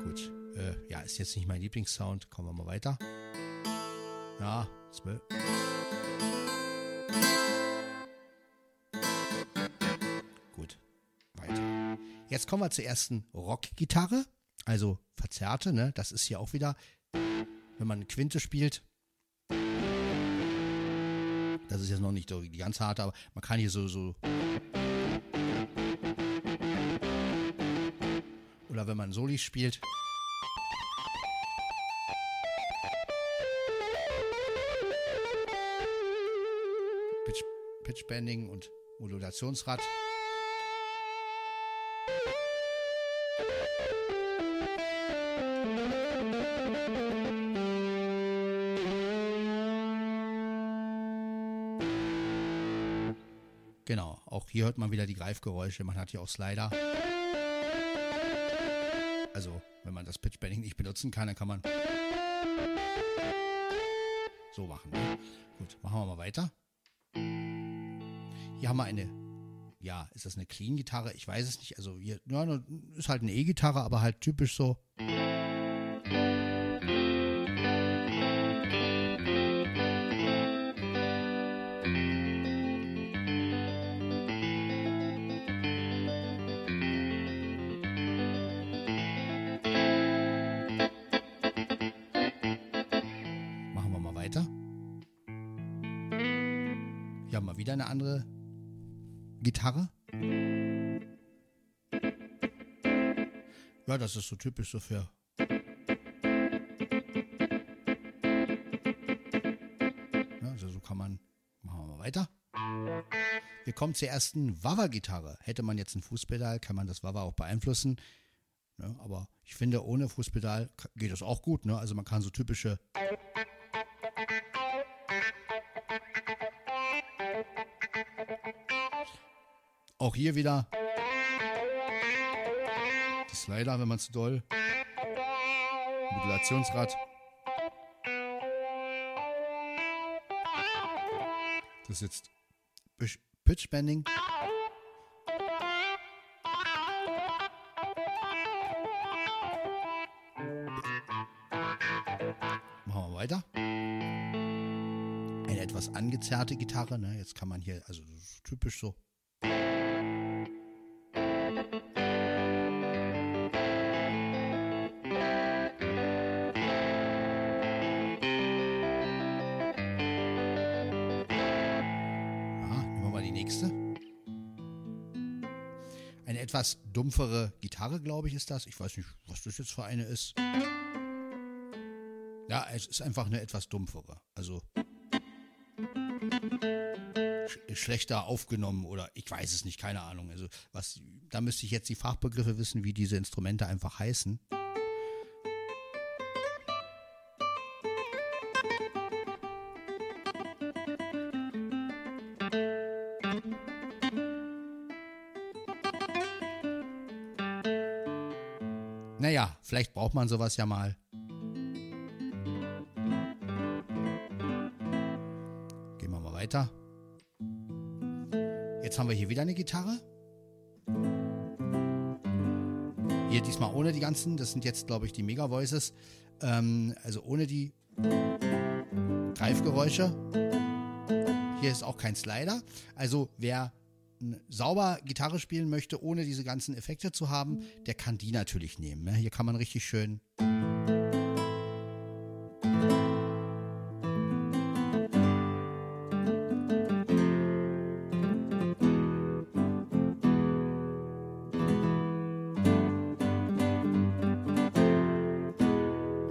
Gut, äh, ja, ist jetzt nicht mein Lieblingssound. Kommen wir mal weiter. Ja, zwölf. Jetzt kommen wir zur ersten Rockgitarre, also verzerrte, ne? Das ist hier auch wieder, wenn man eine Quinte spielt. Das ist jetzt noch nicht die ganz harte, aber man kann hier so, so. Oder wenn man Soli spielt. Pitch, Pitchbending und Modulationsrad. Hier hört man wieder die Greifgeräusche. Man hat hier auch Slider. Also, wenn man das Pitchbending nicht benutzen kann, dann kann man so machen. Ne? Gut, machen wir mal weiter. Hier haben wir eine, ja, ist das eine Clean-Gitarre? Ich weiß es nicht. Also hier, ja, ist halt eine E-Gitarre, aber halt typisch so. Ist so typisch so für. Also so kann man. Machen wir mal weiter. Wir kommen zur ersten Wawa-Gitarre. Hätte man jetzt ein Fußpedal, kann man das Wawa auch beeinflussen. Ne? Aber ich finde, ohne Fußpedal geht das auch gut. Ne? Also man kann so typische Auch hier wieder Slider, wenn man zu doll. Modulationsrad. Das ist jetzt Pitch Bending. Machen wir weiter. Eine etwas angezerrte Gitarre. Ne? Jetzt kann man hier, also typisch so dumpfere Gitarre, glaube ich, ist das. Ich weiß nicht, was das jetzt für eine ist. Ja, es ist einfach eine etwas dumpfere. Also sch schlechter aufgenommen oder ich weiß es nicht, keine Ahnung. Also was, da müsste ich jetzt die Fachbegriffe wissen, wie diese Instrumente einfach heißen. Vielleicht braucht man sowas ja mal. Gehen wir mal weiter. Jetzt haben wir hier wieder eine Gitarre. Hier diesmal ohne die ganzen, das sind jetzt glaube ich die Mega Voices. Ähm, also ohne die Greifgeräusche. Hier ist auch kein Slider. Also wer sauber Gitarre spielen möchte, ohne diese ganzen Effekte zu haben, der kann die natürlich nehmen. Ne? Hier kann man richtig schön.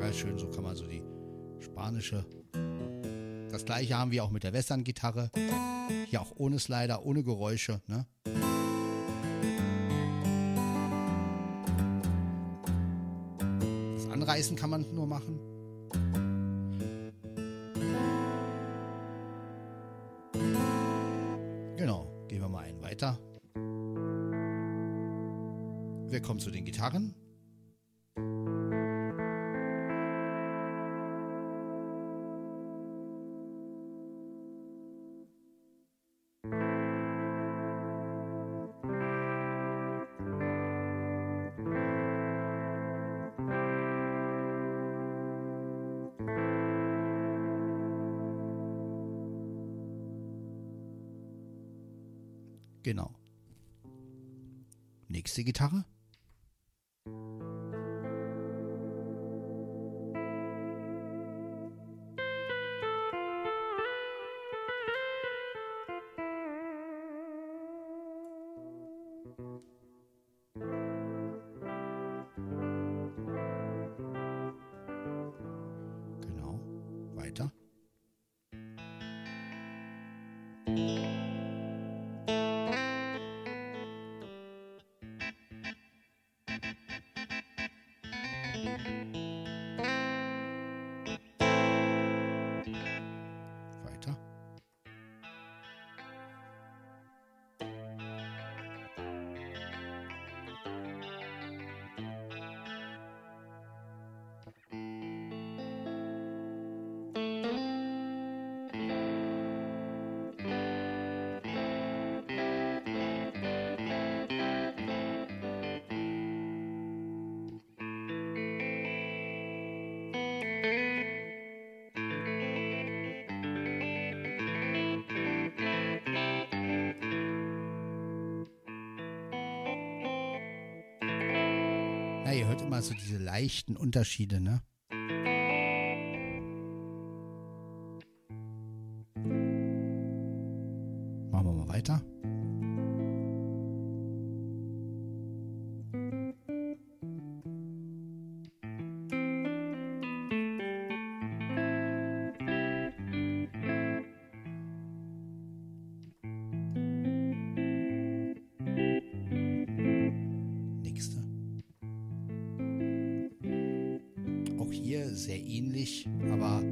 Ja, schön, so kann man so die spanische. Das gleiche haben wir auch mit der Western-Gitarre. Hier auch ohne Slider, ohne Geräusche. Ne? Das Anreißen kann man nur machen. Genau, gehen wir mal einen weiter. Wir kommen zu den Gitarren. Gitarre. Leichten Unterschiede, ne? Sehr ähnlich, aber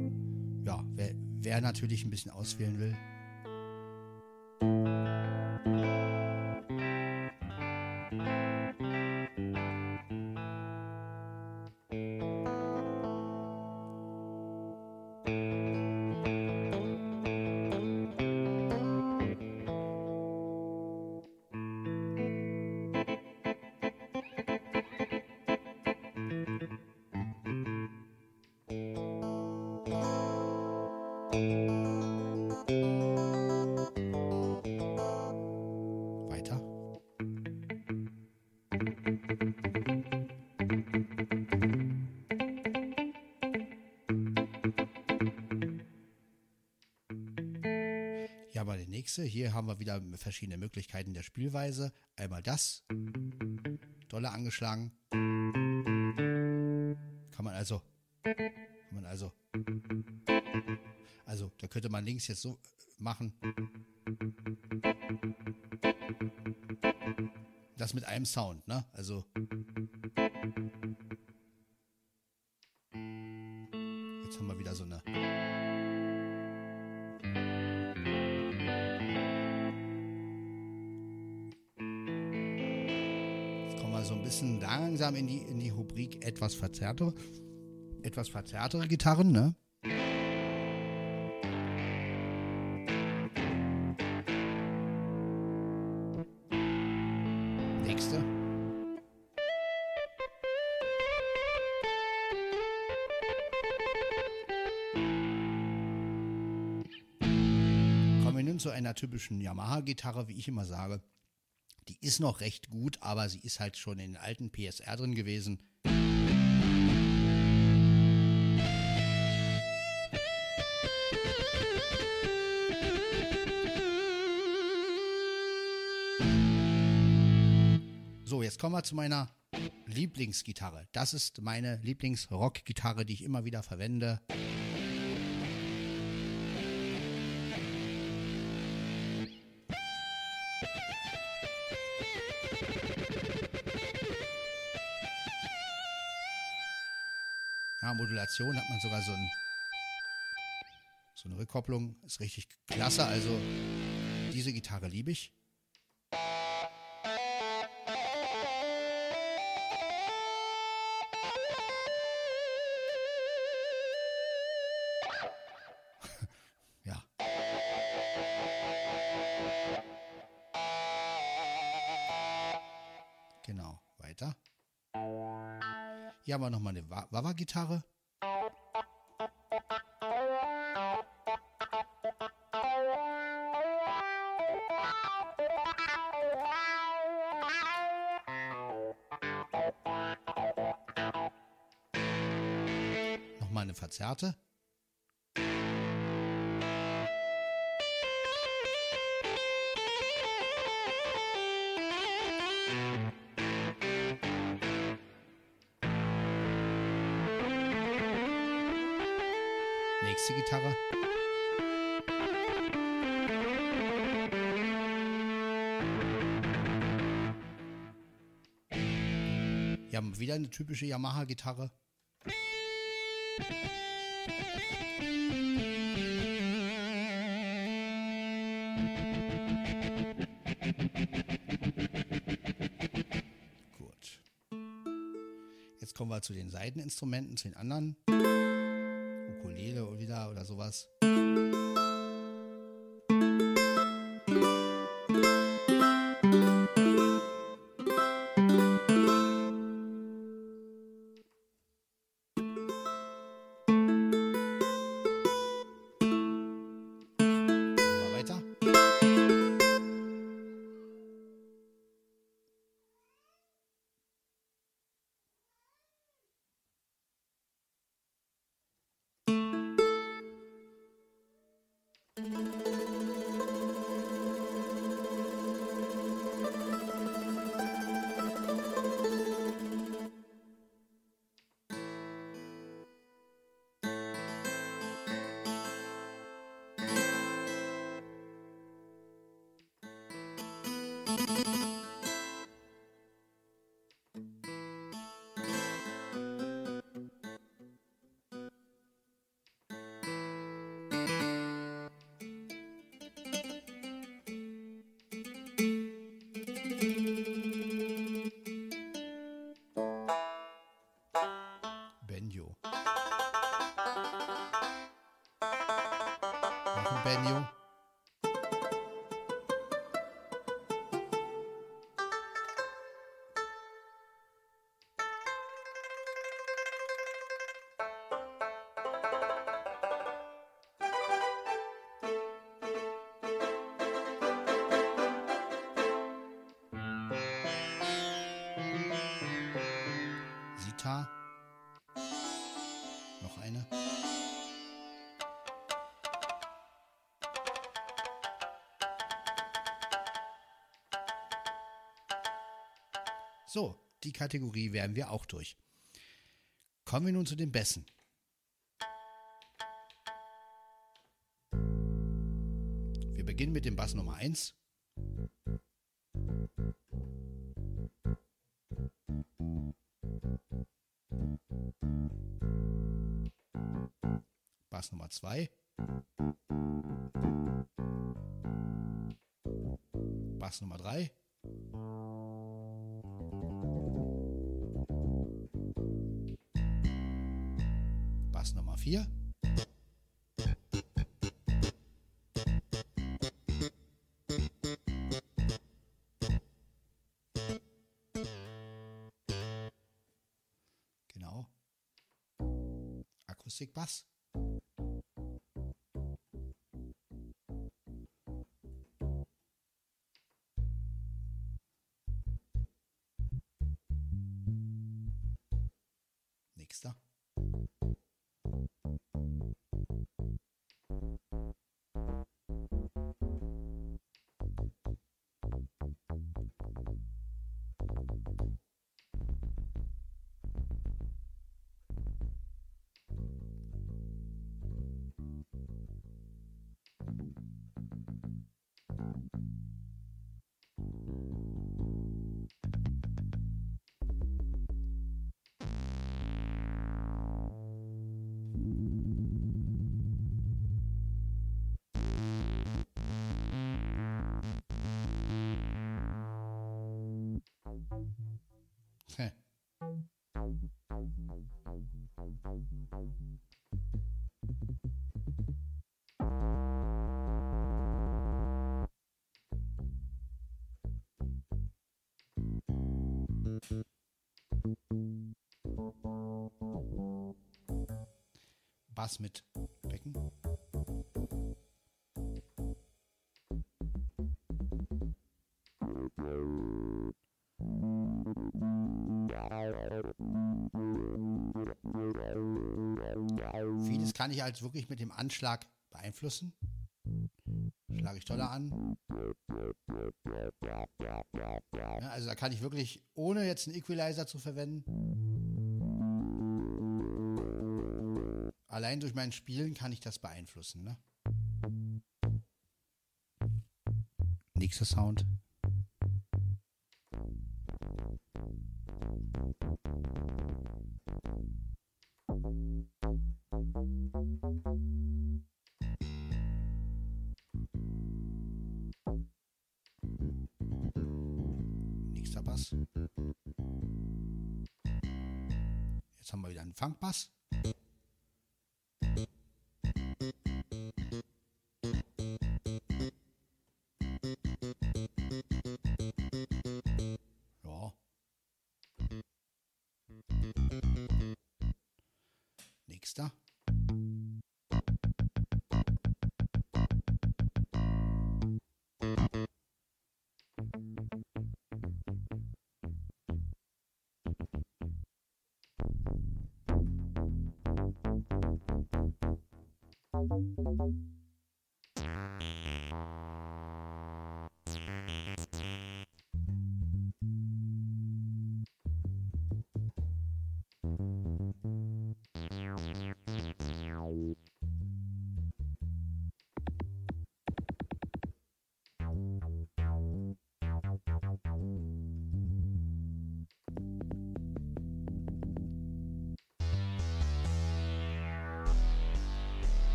ja, wer, wer natürlich ein bisschen auswählen will, verschiedene Möglichkeiten der Spielweise. Einmal das, dolle angeschlagen. Kann man also, kann man also, also da könnte man links jetzt so machen. Das mit einem Sound, ne? Also. Etwas verzerrtere, etwas verzerrtere Gitarren, ne? Nächste. Kommen wir nun zu einer typischen Yamaha-Gitarre, wie ich immer sage. Die ist noch recht gut, aber sie ist halt schon in den alten PSR drin gewesen. Jetzt kommen wir zu meiner Lieblingsgitarre. Das ist meine Lieblings-Rock-Gitarre, die ich immer wieder verwende. Ja, Modulation hat man sogar so, ein, so eine Rückkopplung. Ist richtig klasse. Also diese Gitarre liebe ich. Haben wir nochmal eine Wa- Wawa-Gitarre. Nochmal eine verzerrte. Gitarre. Wir haben wieder eine typische Yamaha-Gitarre. Gut. Jetzt kommen wir zu den Seiteninstrumenten, zu den anderen. Sowas. So, die Kategorie wären wir auch durch. Kommen wir nun zu den Bässen. Wir beginnen mit dem Bass Nummer 1. Bass Nummer 2. Akustikbass. Nächster. Bass mit Becken. Vieles kann ich halt wirklich mit dem Anschlag beeinflussen. Schlage ich toller an. Ja, also da kann ich wirklich, ohne jetzt einen Equalizer zu verwenden, allein durch mein Spielen kann ich das beeinflussen. Ne? Nächster Sound.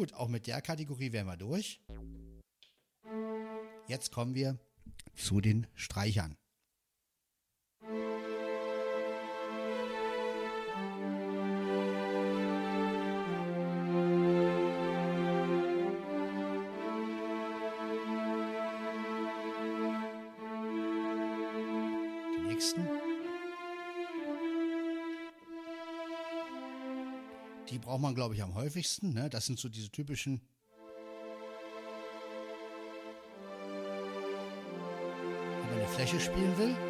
Gut, auch mit der Kategorie wären wir durch. Jetzt kommen wir zu den Streichern. Man, glaube ich, am häufigsten. Ne? Das sind so diese typischen wenn man eine Fläche spielen will.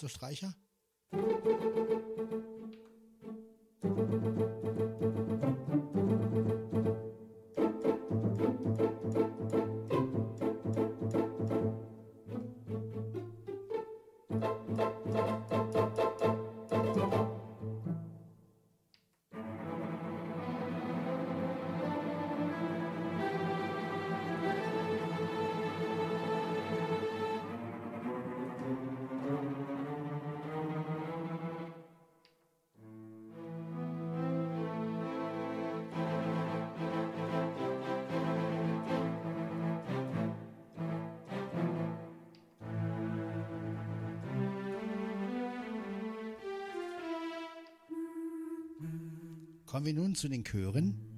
Pizzicato-Streicher. Kommen wir nun zu den Chören.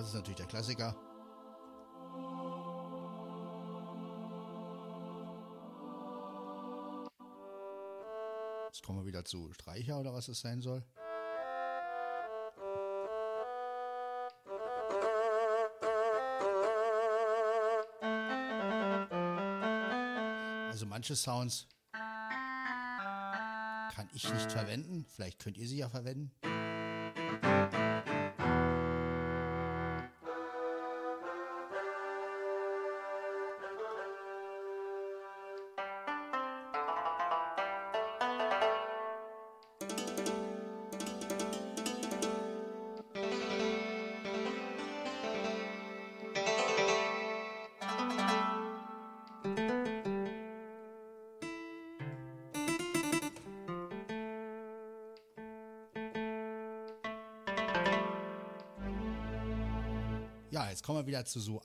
Das ist natürlich der Klassiker. Jetzt kommen wir wieder zu Streicher oder was es sein soll. Also manche Sounds kann ich nicht verwenden. Vielleicht könnt ihr sie ja verwenden. Wieder zu so,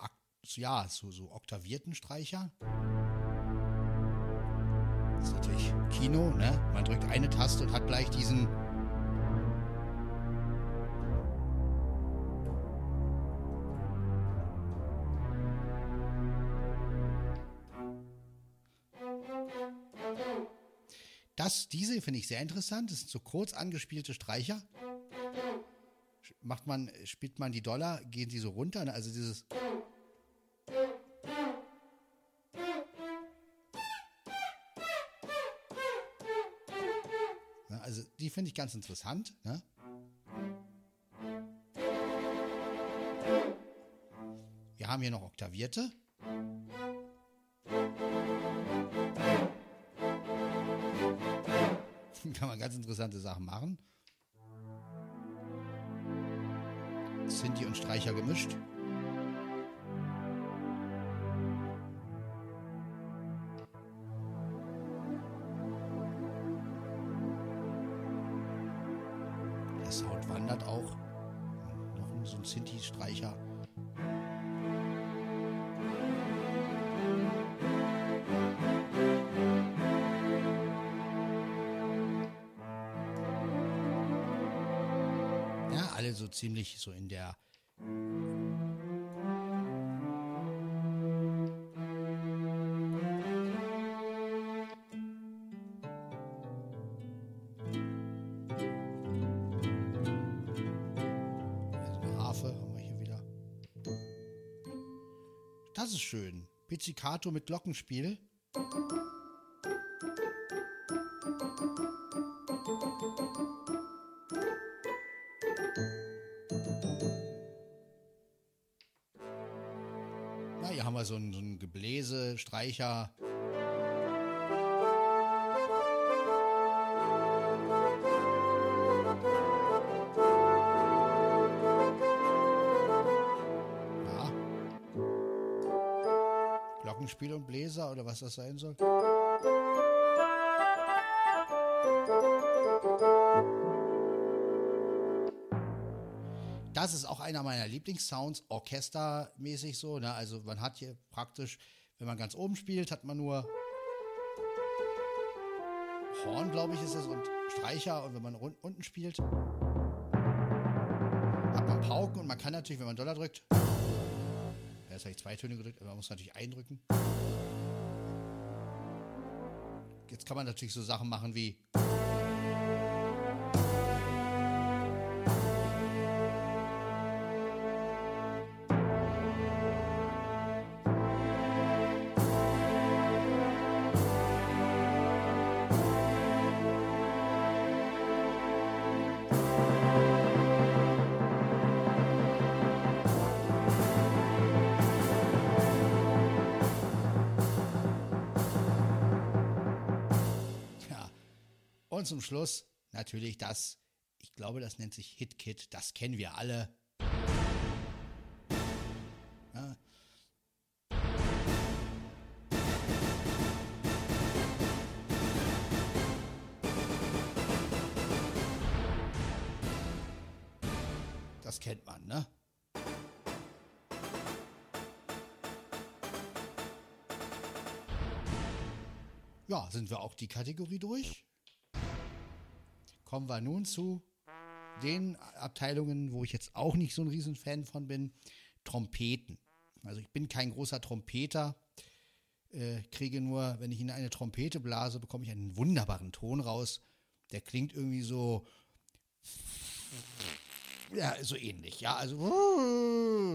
ja, zu so oktavierten Streicher. Das ist natürlich Kino, ne? Man drückt eine Taste und hat gleich diesen. Das, diese finde ich sehr interessant. Das sind so kurz angespielte Streicher macht man, spielt man die Dollar, gehen sie so runter. ne? Also dieses. Also die finde ich ganz interessant. Ne? Wir haben hier noch Oktavierte. <laughs> Kann man ganz interessante Sachen machen. Streicher gemischt. Der Sound wandert auch. Noch so ein Sinti-Streicher. Ja, alle so ziemlich so in der Pizzicato mit Glockenspiel. Na, hier haben wir so ein, so ein Gebläse, Streicher. Glockenspiel und Bläser oder was das sein soll. Das ist auch einer meiner Lieblingssounds, orchestermäßig so. Ne? Also man hat hier praktisch, wenn man ganz oben spielt, hat man nur Horn, glaube ich, ist es, und Streicher. Und wenn man unten spielt, hat man Pauken. Und man kann natürlich, wenn man Dollar drückt, jetzt habe ich zwei Töne gedrückt, aber man muss natürlich eindrücken. Jetzt kann man natürlich so Sachen machen wie Und zum Schluss natürlich das, ich glaube, das nennt sich HitKit, das kennen wir alle. Ja. Das kennt man, ne? Ja, sind wir auch die Kategorie durch? Kommen wir nun zu den Abteilungen, wo ich jetzt auch nicht so ein Riesenfan von bin. Trompeten. Also ich bin kein großer Trompeter, äh, kriege nur, wenn ich in eine Trompete blase, bekomme ich einen wunderbaren Ton raus. Der klingt irgendwie so, ja, so ähnlich. Ja, also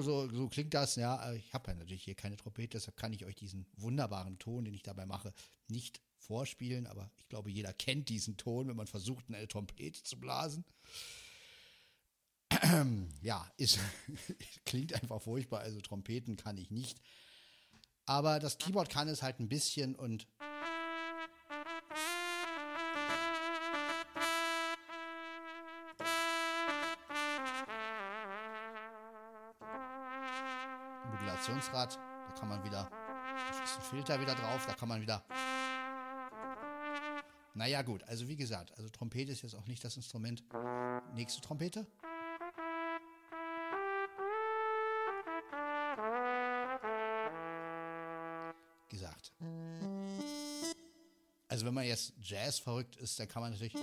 so, so klingt das. Ja, ich habe ja natürlich hier keine Trompete, deshalb kann ich euch diesen wunderbaren Ton, den ich dabei mache, nicht vorspielen. Aber ich glaube, jeder kennt diesen Ton, wenn man versucht, in eine Trompete zu blasen. <clears throat> Ja, ist, <laughs> klingt einfach furchtbar. Also Trompeten kann ich nicht. Aber das Keyboard kann es halt ein bisschen und Modulationsrad, da kann man wieder, da ist ein Filter wieder drauf, da kann man wieder. Naja, gut, also wie gesagt, also Trompete ist jetzt auch nicht das Instrument. Nächste Trompete. Gesagt. Also wenn man jetzt Jazz verrückt ist, dann kann man natürlich.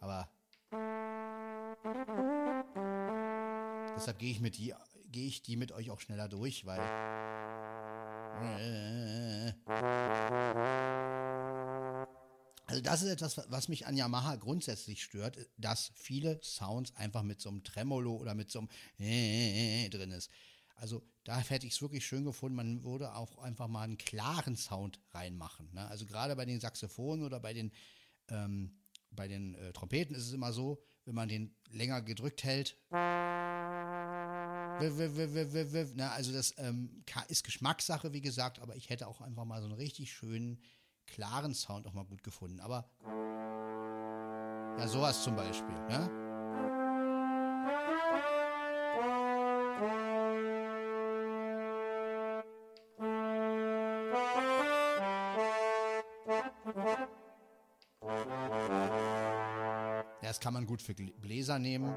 Aber deshalb gehe ich mit gehe ich die mit euch auch schneller durch, weil also das ist etwas, was mich an Yamaha grundsätzlich stört, dass viele Sounds einfach mit so einem Tremolo oder mit so einem drin ist. Also da hätte ich es wirklich schön gefunden, man würde auch einfach mal einen klaren Sound reinmachen. Ne? Also gerade bei den Saxophonen oder bei den, ähm, bei den äh, Trompeten ist es immer so, wenn man den länger gedrückt hält. Na, also das ähm, ist Geschmackssache, wie gesagt, aber ich hätte auch einfach mal so einen richtig schönen, klaren Sound auch mal gut gefunden. Aber ja, sowas zum Beispiel, ne? Das kann man gut für Bläser nehmen.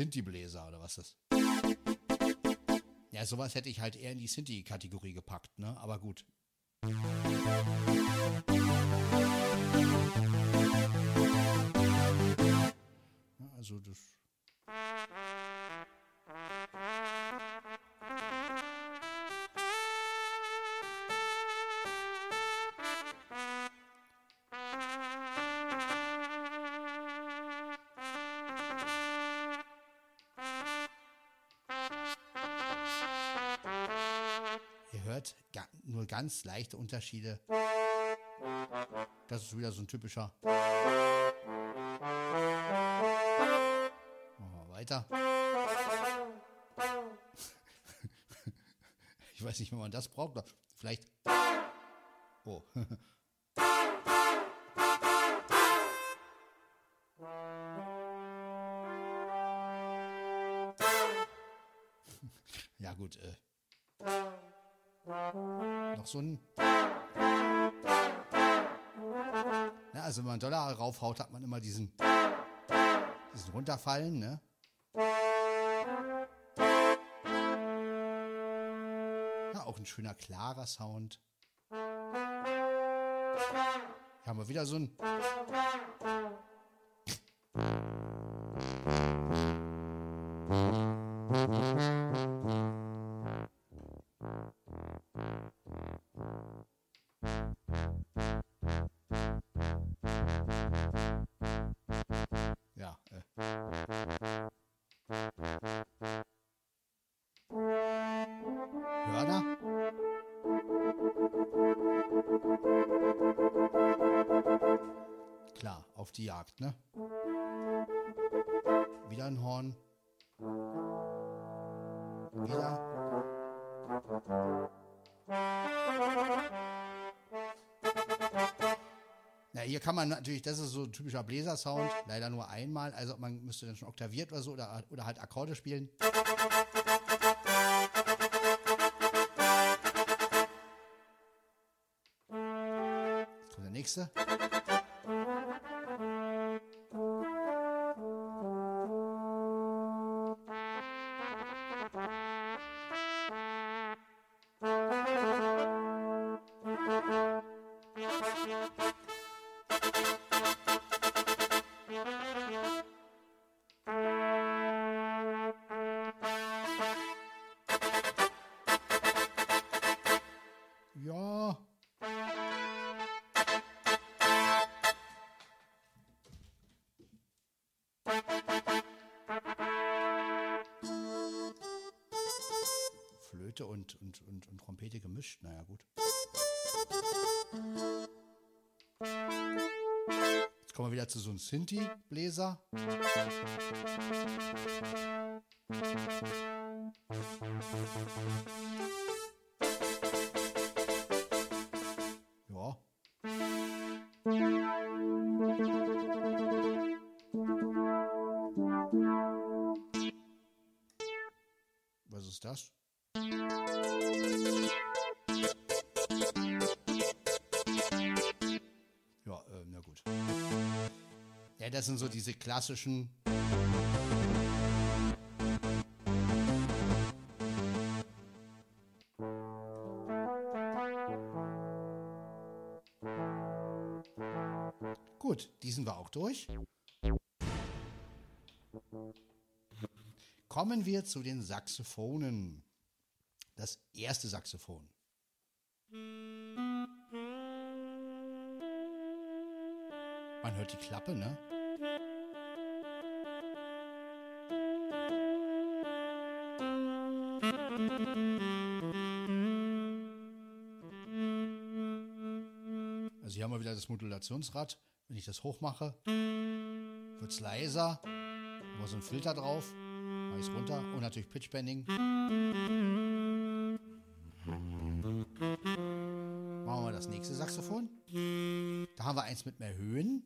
Sinti-Bläser oder was ist? Ja, sowas hätte ich halt eher in die Sinti-Kategorie gepackt, ne? Aber gut. Ja, ganz leichte Unterschiede. Das ist wieder so ein typischer. Machen wir weiter. <laughs> Ich weiß nicht, wenn man das braucht. Vielleicht. Oh. <laughs> raufhaut, hat man immer diesen, diesen runterfallen, ne? Ja, auch ein schöner, klarer Sound. Hier haben wir wieder so ein. Kann man natürlich, das ist so ein typischer Bläsersound, leider nur einmal. Also man müsste dann schon oktaviert oder so oder, oder halt Akkorde spielen. Jetzt kommt der nächste. Jetzt so einem Sinti-Bläser. Ja. Klassischen. Gut, diesen wir auch durch. Kommen wir zu den Saxophonen. Das erste Saxophon. Man hört die Klappe, ne? Modulationsrad. Wenn ich das hochmache, wird es leiser. Wir so einen Filter drauf. Mache ich es runter. Und natürlich Pitchbending. Machen wir das nächste Saxophon. Da haben wir eins mit mehr Höhen.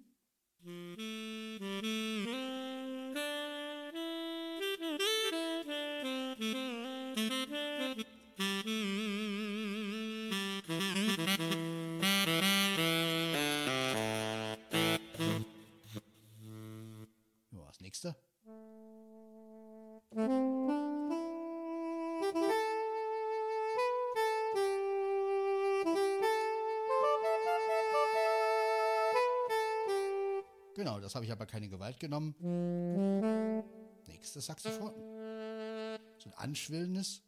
Habe ich aber keine Gewalt genommen. Nächstes Saxophon. So ein anschwillendes.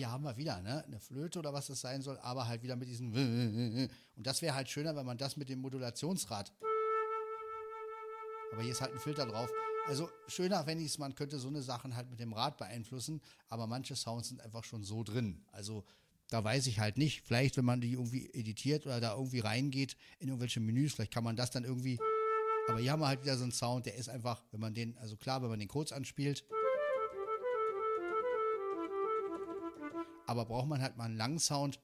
Ja, haben wir wieder, ne? Eine Flöte oder was das sein soll, aber halt wieder mit diesem Und das wäre halt schöner, wenn man das mit dem Modulationsrad. Aber hier ist halt ein Filter drauf. Also schöner, wenn ich es, man könnte so eine Sachen halt mit dem Rad beeinflussen, aber manche Sounds sind einfach schon so drin. Also da weiß ich halt nicht. Vielleicht, wenn man die irgendwie editiert oder da irgendwie reingeht in irgendwelche Menüs, vielleicht kann man das dann irgendwie. Aber hier haben wir halt wieder so einen Sound, der ist einfach, wenn man den, also klar, wenn man den kurz anspielt. Aber braucht man halt mal einen langen Sound,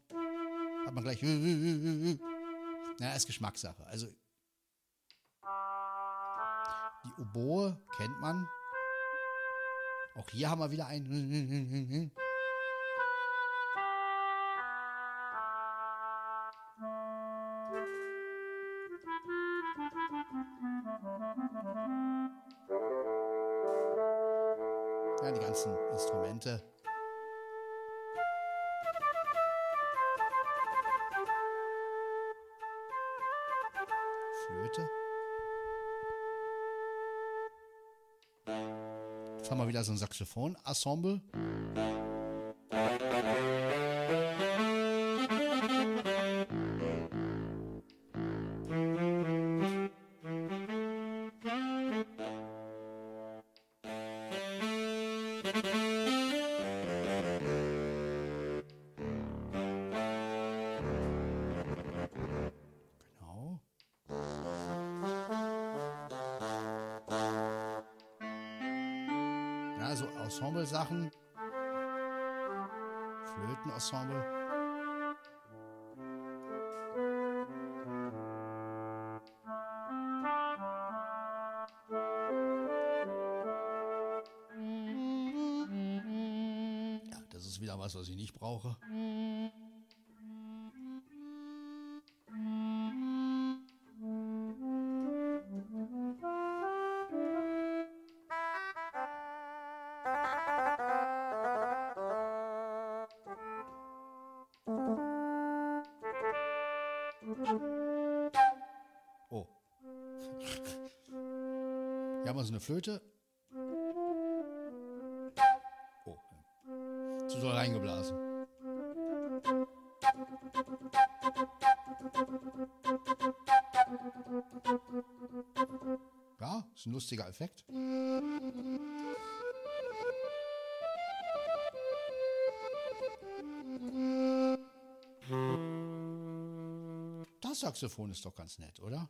hat man gleich. Na, ist Geschmackssache. Also die Oboe kennt man. Auch hier haben wir wieder einen. Ja, die ganzen Instrumente. Wir wieder so ein Saxophon-Ensemble. Flöte. Oh. Zu doll reingeblasen. Ja, ist ein lustiger Effekt. Das Saxophon ist doch ganz nett, oder?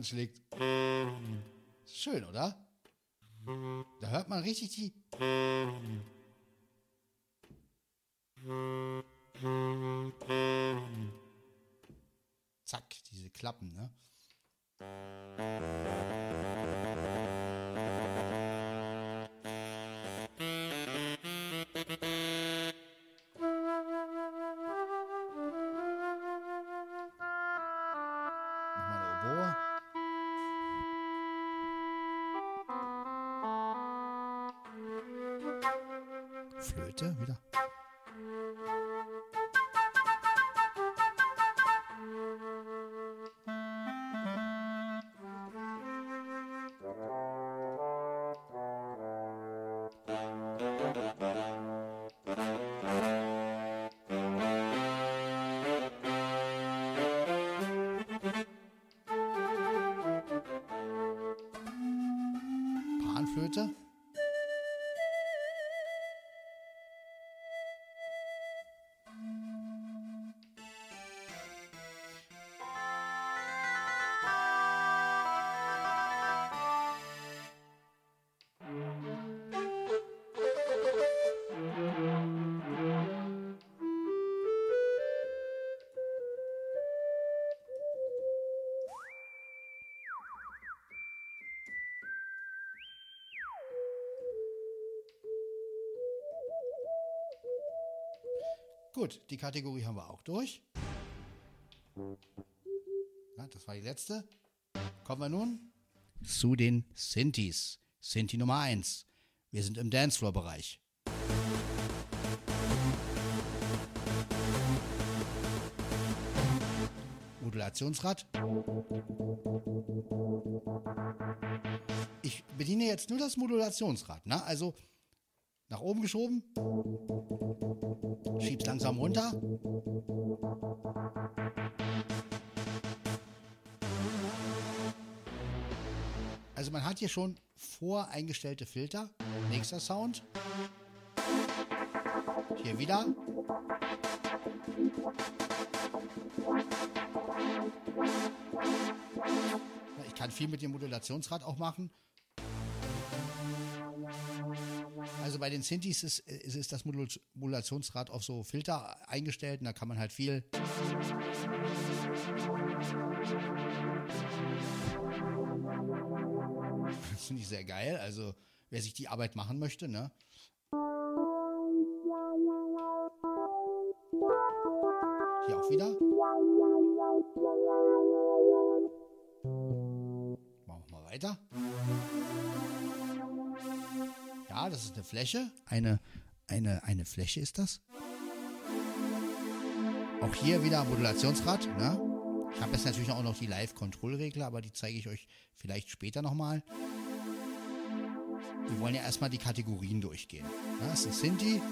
Anschlägt. Schön, oder? Da hört man richtig die. Flöte wieder. Gut, die Kategorie haben wir auch durch. Ja, das war die letzte. Kommen wir nun zu den Synthes. Synthi Nummer 1. Wir sind im Dancefloor-Bereich. Modulationsrad. Ich bediene jetzt nur das Modulationsrad. Ne? Also nach oben geschoben. Schieb's langsam runter. Also man hat hier schon voreingestellte Filter. Nächster Sound. Hier wieder. Ich kann viel mit dem Modulationsrad auch machen. Also bei den Synthes ist, ist, ist das Modulationsrad auf so Filter eingestellt und da kann man halt viel. Das finde ich sehr geil. Also wer sich die Arbeit machen möchte, ne? Hier auch wieder. Machen wir mal weiter. Ja, das ist eine Fläche. Eine, eine, eine Fläche ist das. Auch hier wieder Modulationsrad. Ne? Ich habe jetzt natürlich auch noch die Live-Kontrollregler, aber die zeige ich euch vielleicht später nochmal. Wir wollen ja erstmal die Kategorien durchgehen. Das ist Sinti.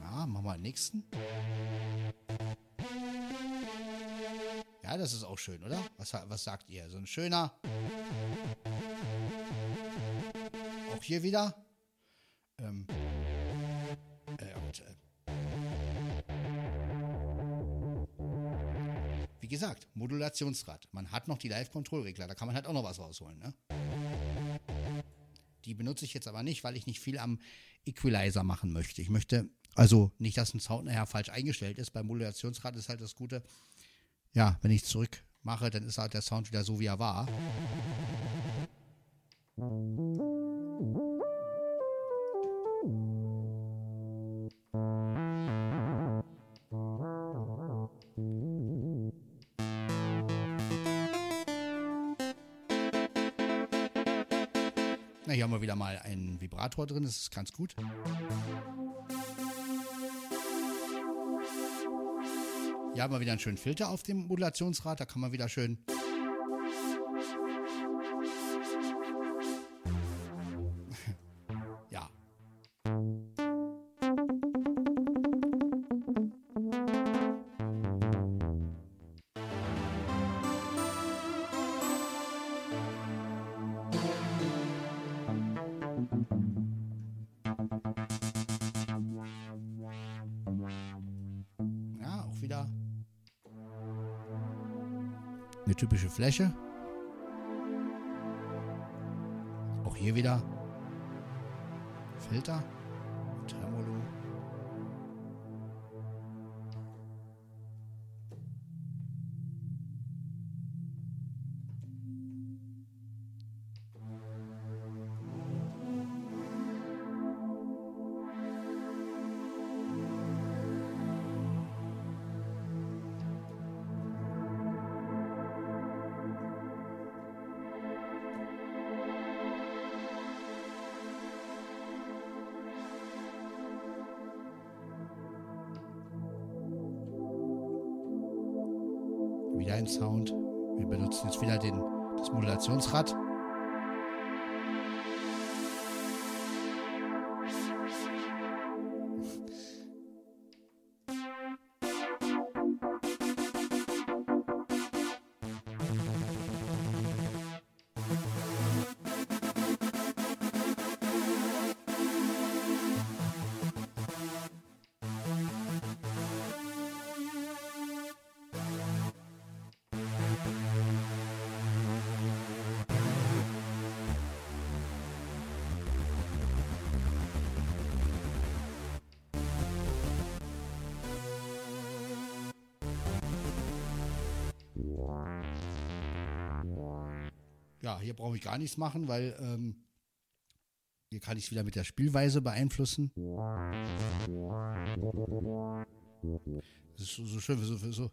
Ja, machen wir den nächsten. Ja, das ist auch schön, oder? Was, was sagt ihr? So ein schöner auch hier wieder. Ähm, äh, und, äh, wie gesagt, Modulationsrad. Man hat noch die Live-Kontrollregler, da kann man halt auch noch was rausholen. Ne? Die benutze ich jetzt aber nicht, weil ich nicht viel am Equalizer machen möchte. Ich möchte, also nicht, dass ein Sound nachher falsch eingestellt ist. Beim Modulationsrad ist halt das Gute, ja, wenn ich zurück mache, dann ist halt der Sound wieder so, wie er war. Na, hier haben wir wieder mal einen Vibrator drin, das ist ganz gut. Hier haben wir wieder einen schönen Filter auf dem Modulationsrad, da kann man wieder schön Fläche. Auch hier wieder Filter, hier brauche ich gar nichts machen, weil ähm, hier kann ich es wieder mit der Spielweise beeinflussen. Das ist so, so schön so, so.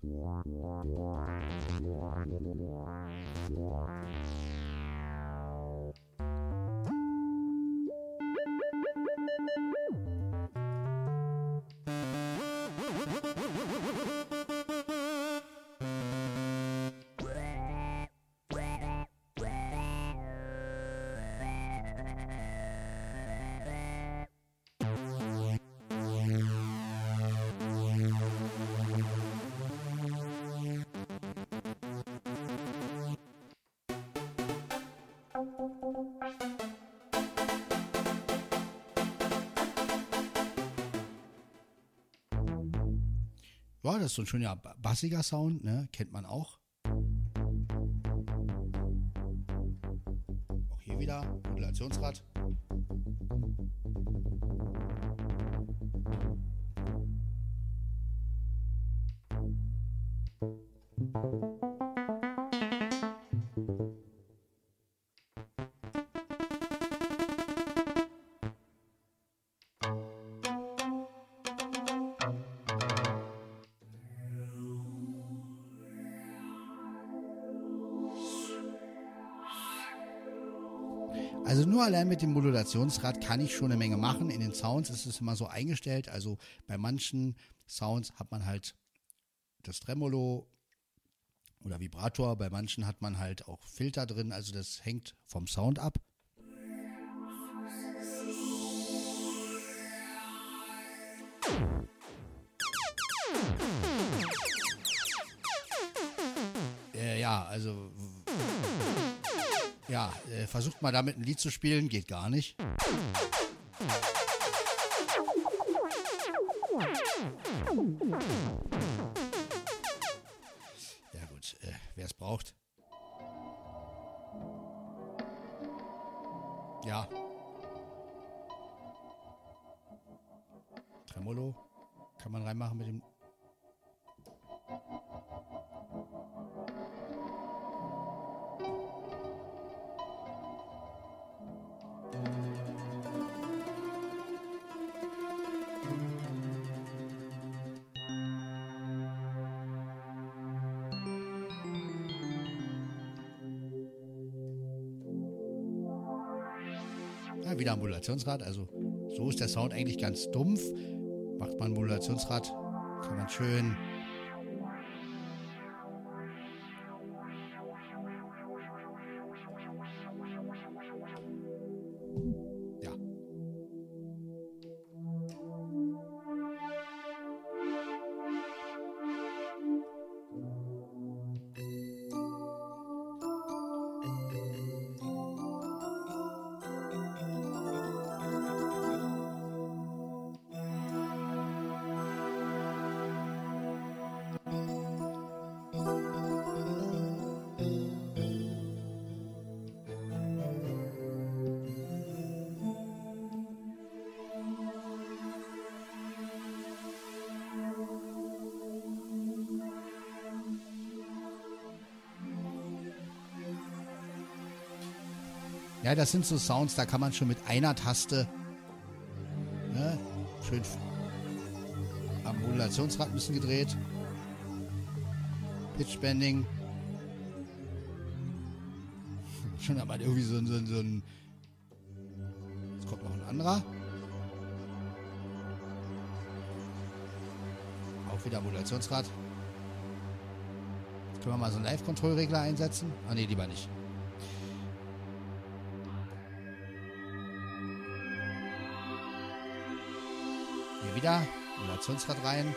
Ja, das ist so ein schöner bassiger Sound, ne? Kennt man auch. Auch hier wieder Modulationsrad. Allein mit dem Modulationsrad kann ich schon eine Menge machen. In den Sounds ist es immer so eingestellt. Also bei manchen Sounds hat man halt das Tremolo oder Vibrator. Bei manchen hat man halt auch Filter drin. Also das hängt vom Sound ab. Versucht mal damit ein Lied zu spielen, geht gar nicht. Modulationsrad. Also so ist der Sound eigentlich ganz dumpf. Macht man Modulationsrad, kann man schön. Das sind so Sounds, da kann man schon mit einer Taste ne, schön am Modulationsrad ein bisschen gedreht. Pitch Bending. <laughs> Schon man irgendwie so, ein- so, so ein. Jetzt kommt noch ein anderer. Auch wieder Modulationsrad. Jetzt können wir mal so einen Live-Control-Regler einsetzen. Ah ne, lieber nicht. Wieder Modulationsrad rein.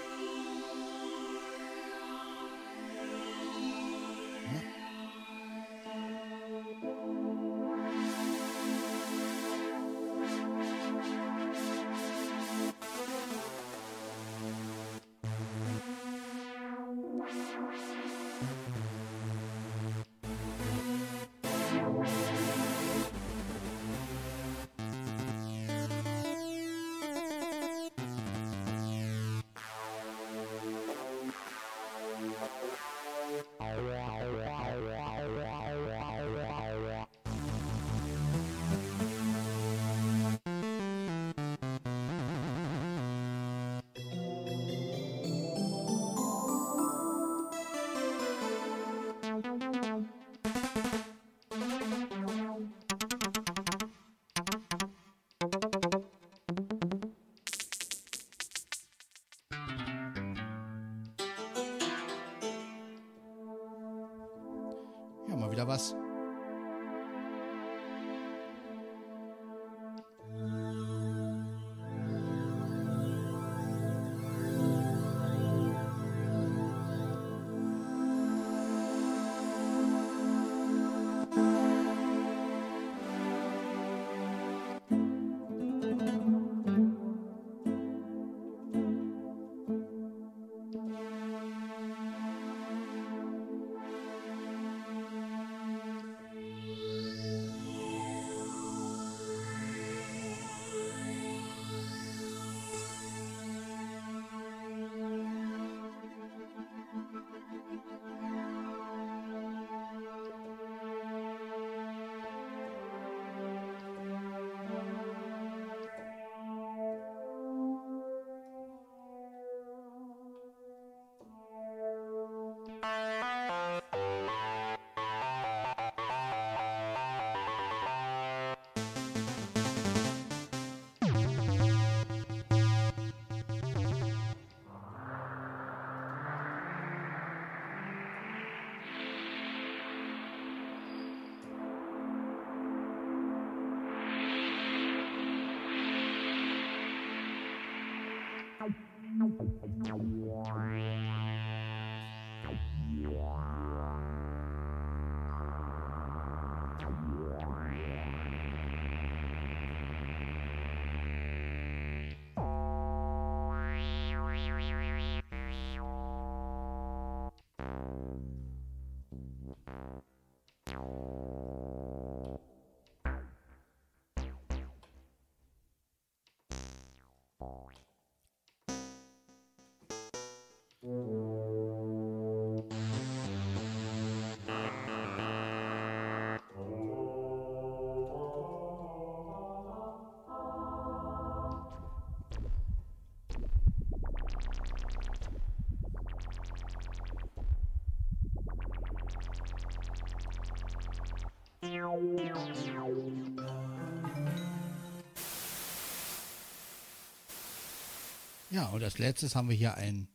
Ja, und als letztes haben wir hier ein,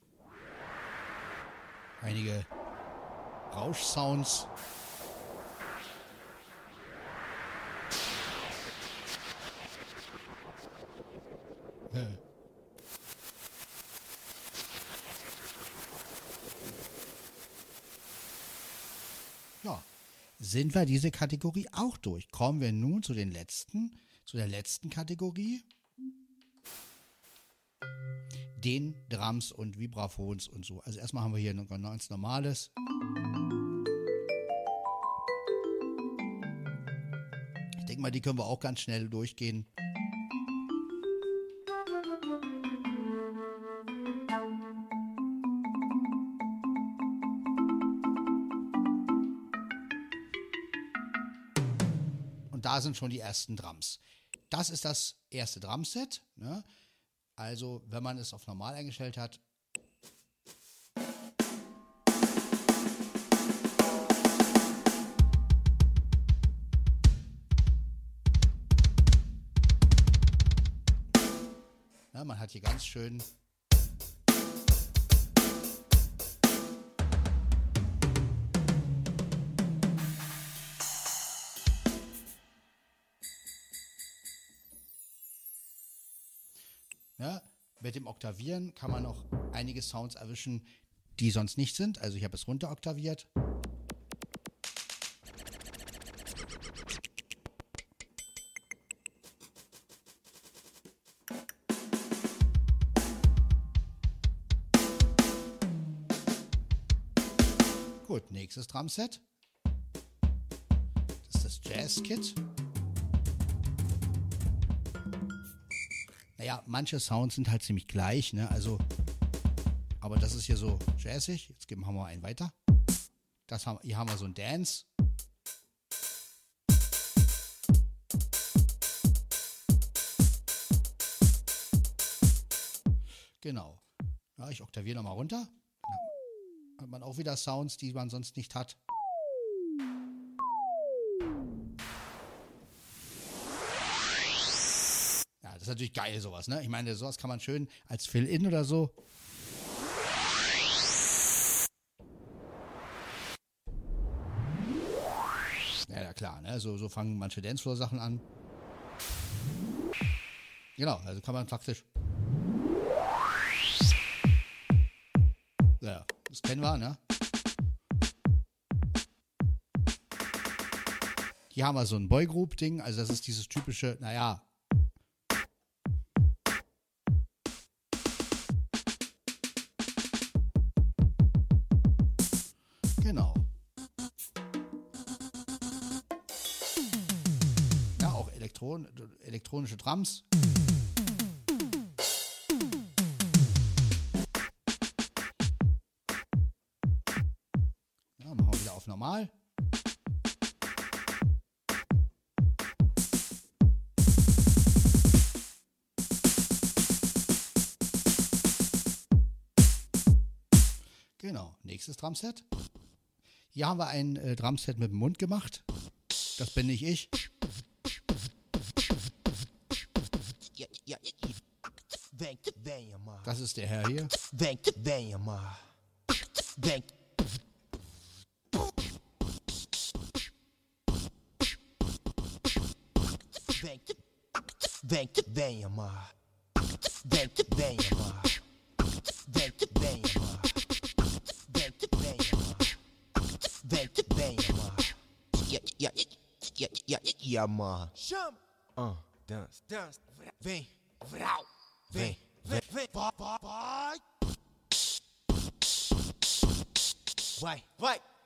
einige Rauschsounds. Ja, sind wir diese Kategorie auch durch. Kommen wir nun zu den letzten, zu der letzten Kategorie den Drums und Vibraphons und so. Also erstmal haben wir hier noch ein ganz normales. Ich denke mal, die können wir auch ganz schnell durchgehen. Und da sind schon die ersten Drums. Das ist das erste Drumset. Ne? Also, wenn man es auf normal eingestellt hat, ja, man hat hier ganz schön Oktavieren kann man noch einige Sounds erwischen, die sonst nicht sind. Also ich habe es runter oktaviert. Gut, nächstes Drumset. Das ist das Jazz-Kit. Naja, manche Sounds sind halt ziemlich gleich, ne? Also, aber das ist hier so jazzig. Jetzt geben wir mal einen weiter. Das haben, hier haben wir so ein Dance. Genau. Ja, ich oktaviere nochmal runter. Dann hat man auch wieder Sounds, die man sonst nicht hat. Ist natürlich geil, sowas, ne? Ich meine, sowas kann man schön als Fill-In oder so. Ja, ja klar, ne? So, so fangen manche Dancefloor-Sachen an. Genau, also kann man praktisch. Ja, das kennen wir, ne? Hier haben wir so ein Boygroup-Ding, also das ist dieses typische, naja, elektronische Drums. Ja, machen wir wieder auf normal. Genau, nächstes Drumset. Hier haben wir ein äh, Drumset mit dem Mund gemacht. Das bin nicht ich. passes til herje. Thank damn. Thank Thank damn. Thank damn. Thank damn. Thank damn. Thank damn. Yeah, yeah, yeah, yeah, yeah, yeah, yeah, yeah, yeah, yeah, yeah, yeah, yeah, yeah, yeah, yeah, yeah, yeah,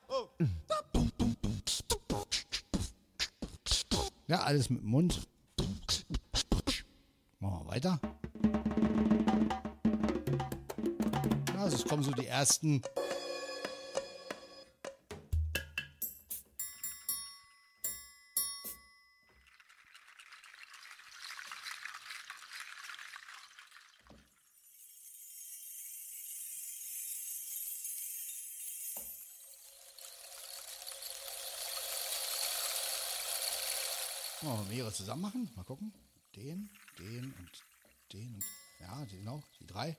Oh. Ja, alles mit dem Mund. Machen wir weiter. Also es kommen so die ersten. Wir zusammen machen. Mal gucken. Den, den und den und. Ja, genau, die drei.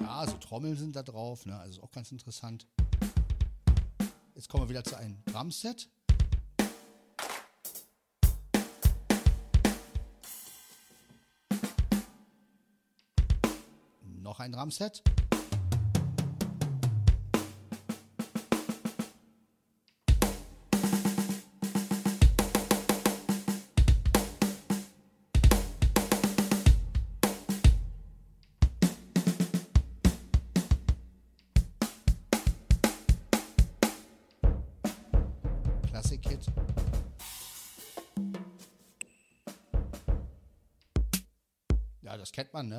Ja, so Trommeln sind da drauf, ne? Also ist auch ganz interessant. Jetzt kommen wir wieder zu einem Drumset. Noch ein Drumset. Ja, das kennt man, ne?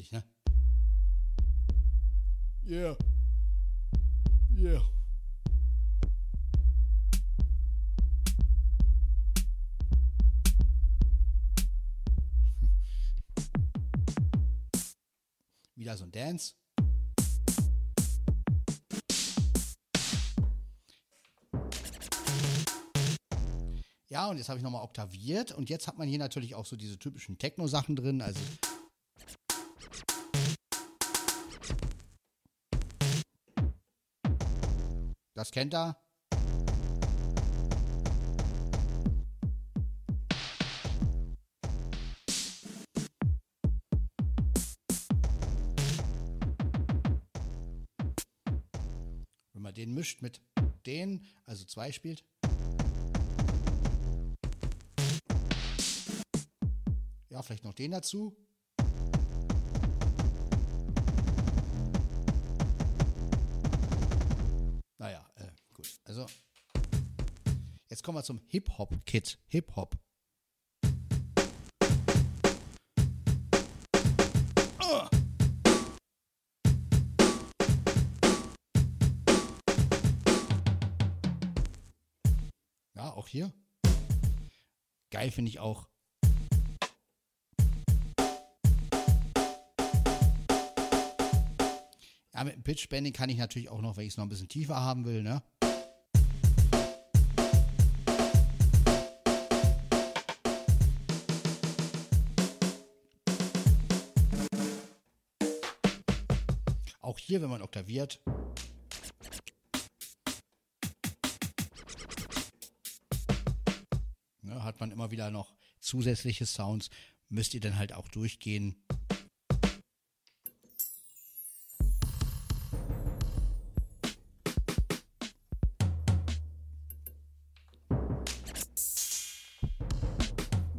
Natürlich, ne? Yeah. Yeah. <laughs> Wieder so ein Dance. Ja, und jetzt habe ich nochmal oktaviert und jetzt hat man hier natürlich auch so diese typischen Techno-Sachen drin, also Das kennt er. Wenn man den mischt mit den, also zwei spielt. Ja, vielleicht noch den dazu. Also, jetzt kommen wir zum Hip-Hop-Kit. Hip-Hop. Ah! Ja, auch hier. Geil finde ich auch. Ja, mit dem Pitch Bending kann ich natürlich auch noch, wenn ich es noch ein bisschen tiefer haben will, ne? Hier, wenn man oktaviert. Ne, hat man immer wieder noch zusätzliche Sounds. Müsst ihr dann halt auch durchgehen.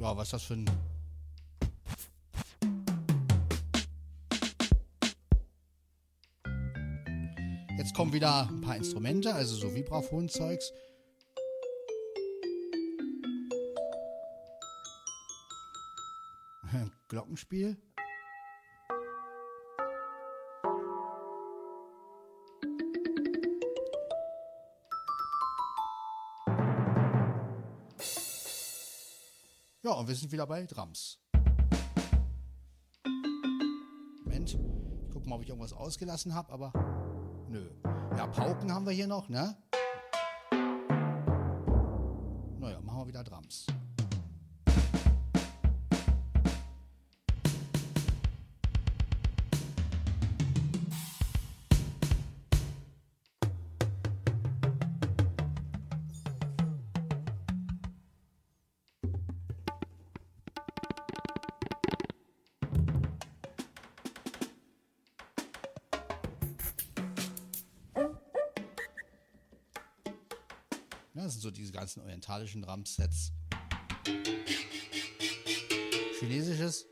Ja, was ist das für ein. Kommen wieder ein paar Instrumente, also so Vibraphon-Zeugs. <laughs> Glockenspiel. Ja, und wir sind wieder bei Drums. Moment, ich gucke mal, ob ich irgendwas ausgelassen habe, aber nö. Ja, Pauken haben wir hier noch, ne? Orientalischen Drumsets. Chinesisches.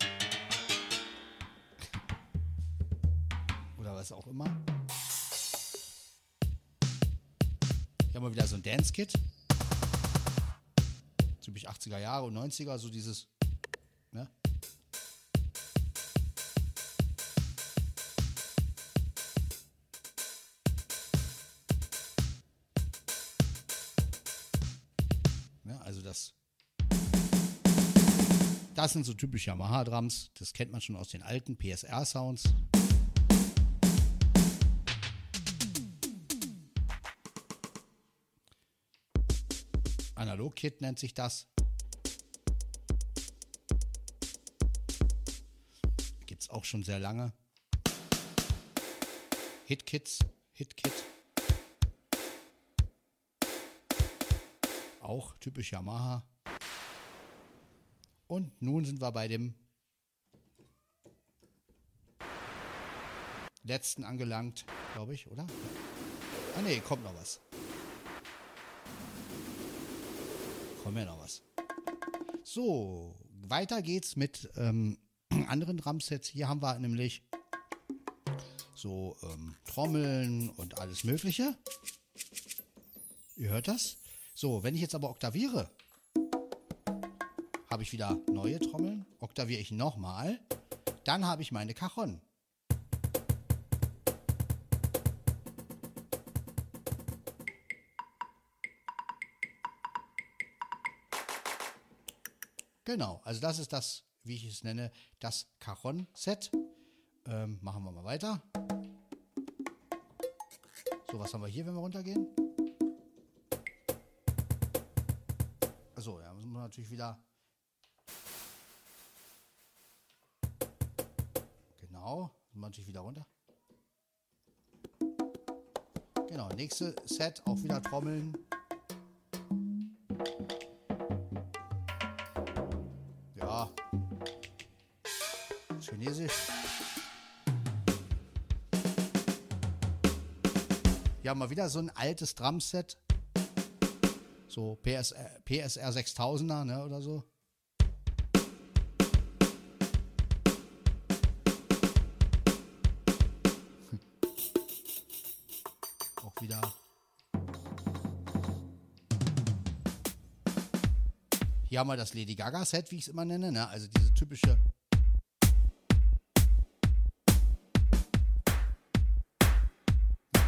Oder was auch immer. Hier haben wir wieder so ein Dance-Kit. Typisch 80er Jahre und 90er, so dieses. Das sind so typische Yamaha-Drums. Das kennt man schon aus den alten PSR-Sounds. Analog-Kit nennt sich das. Gibt es auch schon sehr lange. Hit-Kits, Hit-Kit. Auch typisch Yamaha. Und nun sind wir bei dem letzten angelangt, glaube ich, oder? Ah ne, kommt noch was. Kommt ja noch was. So, weiter geht's mit ähm, <clears throat> anderen Drumsets. Hier haben wir nämlich so ähm, Trommeln und alles Mögliche. Ihr hört das? So, wenn ich jetzt aber oktaviere, habe ich wieder neue Trommeln. Oktaviere ich nochmal. Dann habe ich meine Cajon. Genau, also das ist das, wie ich es nenne, das Cajon-Set. Ähm, machen wir mal weiter. So, was haben wir hier, wenn wir runtergehen? Achso, ja, müssen wir natürlich wieder. Wir natürlich wieder runter. Genau, nächste Set, auch wieder Trommeln. Ja. Chinesisch. Haben wir wieder so ein altes Drumset. So PSR, PSR 6000er, ne, oder so. Haben wir das Lady Gaga Set, wie ich es immer nenne, ne? Also diese typische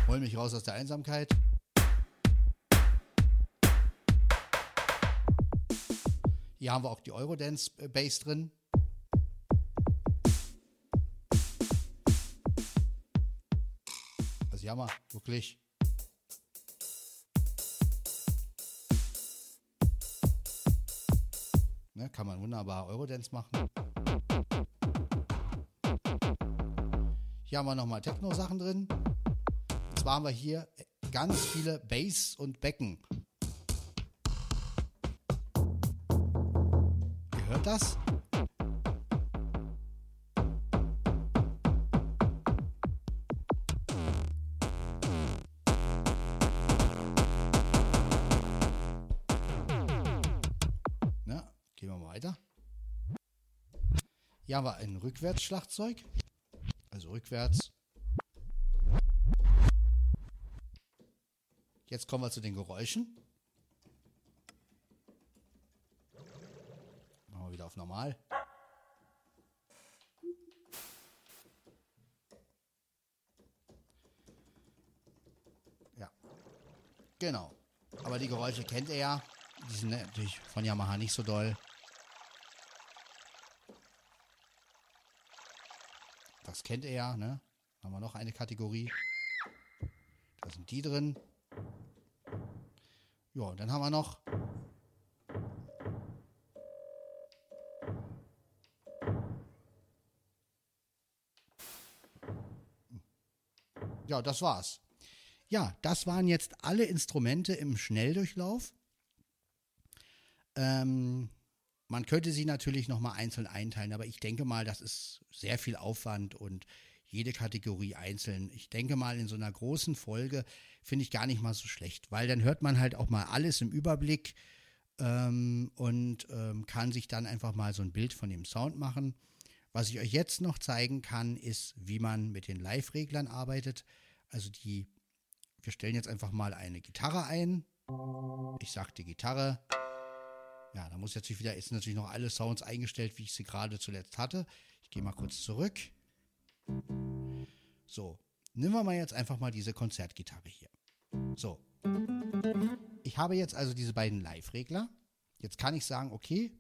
Hol mich raus aus der Einsamkeit. Hier haben wir auch die Eurodance äh, drin. Also hier haben wir wirklich ne, kann man wunderbar Eurodance machen. Hier haben wir nochmal Techno-Sachen drin. Und zwar haben wir hier ganz viele Bass und Becken. Ihr hört das? Hier haben wir ein Rückwärtsschlagzeug. Also rückwärts. Jetzt kommen wir zu den Geräuschen. Machen wir wieder auf normal. Ja. Genau. Aber die Geräusche kennt er ja. Die sind natürlich von Yamaha nicht so doll. Das kennt er ja, ne? Haben wir noch eine Kategorie. Da sind die drin. Ja, und dann haben wir noch Ja, das war's. Ja, das waren jetzt alle Instrumente im Schnelldurchlauf. Ähm, man könnte sie natürlich nochmal einzeln einteilen, aber ich denke mal, das ist sehr viel Aufwand und jede Kategorie einzeln. Ich denke mal, in so einer großen Folge finde ich gar nicht mal so schlecht, weil dann hört man halt auch mal alles im Überblick ähm, und ähm, kann sich dann einfach mal so ein Bild von dem Sound machen. Was ich euch jetzt noch zeigen kann, ist, wie man mit den Live-Reglern arbeitet. Also die, wir stellen jetzt einfach mal eine Gitarre ein. Ich sagte Gitarre. Ja, da muss jetzt wieder, ist natürlich noch alle Sounds eingestellt, wie ich sie gerade zuletzt hatte. Ich gehe mal kurz zurück. So, nehmen wir mal jetzt einfach mal diese Konzertgitarre hier. So. Ich habe jetzt also diese beiden Live-Regler. Jetzt kann ich sagen, okay.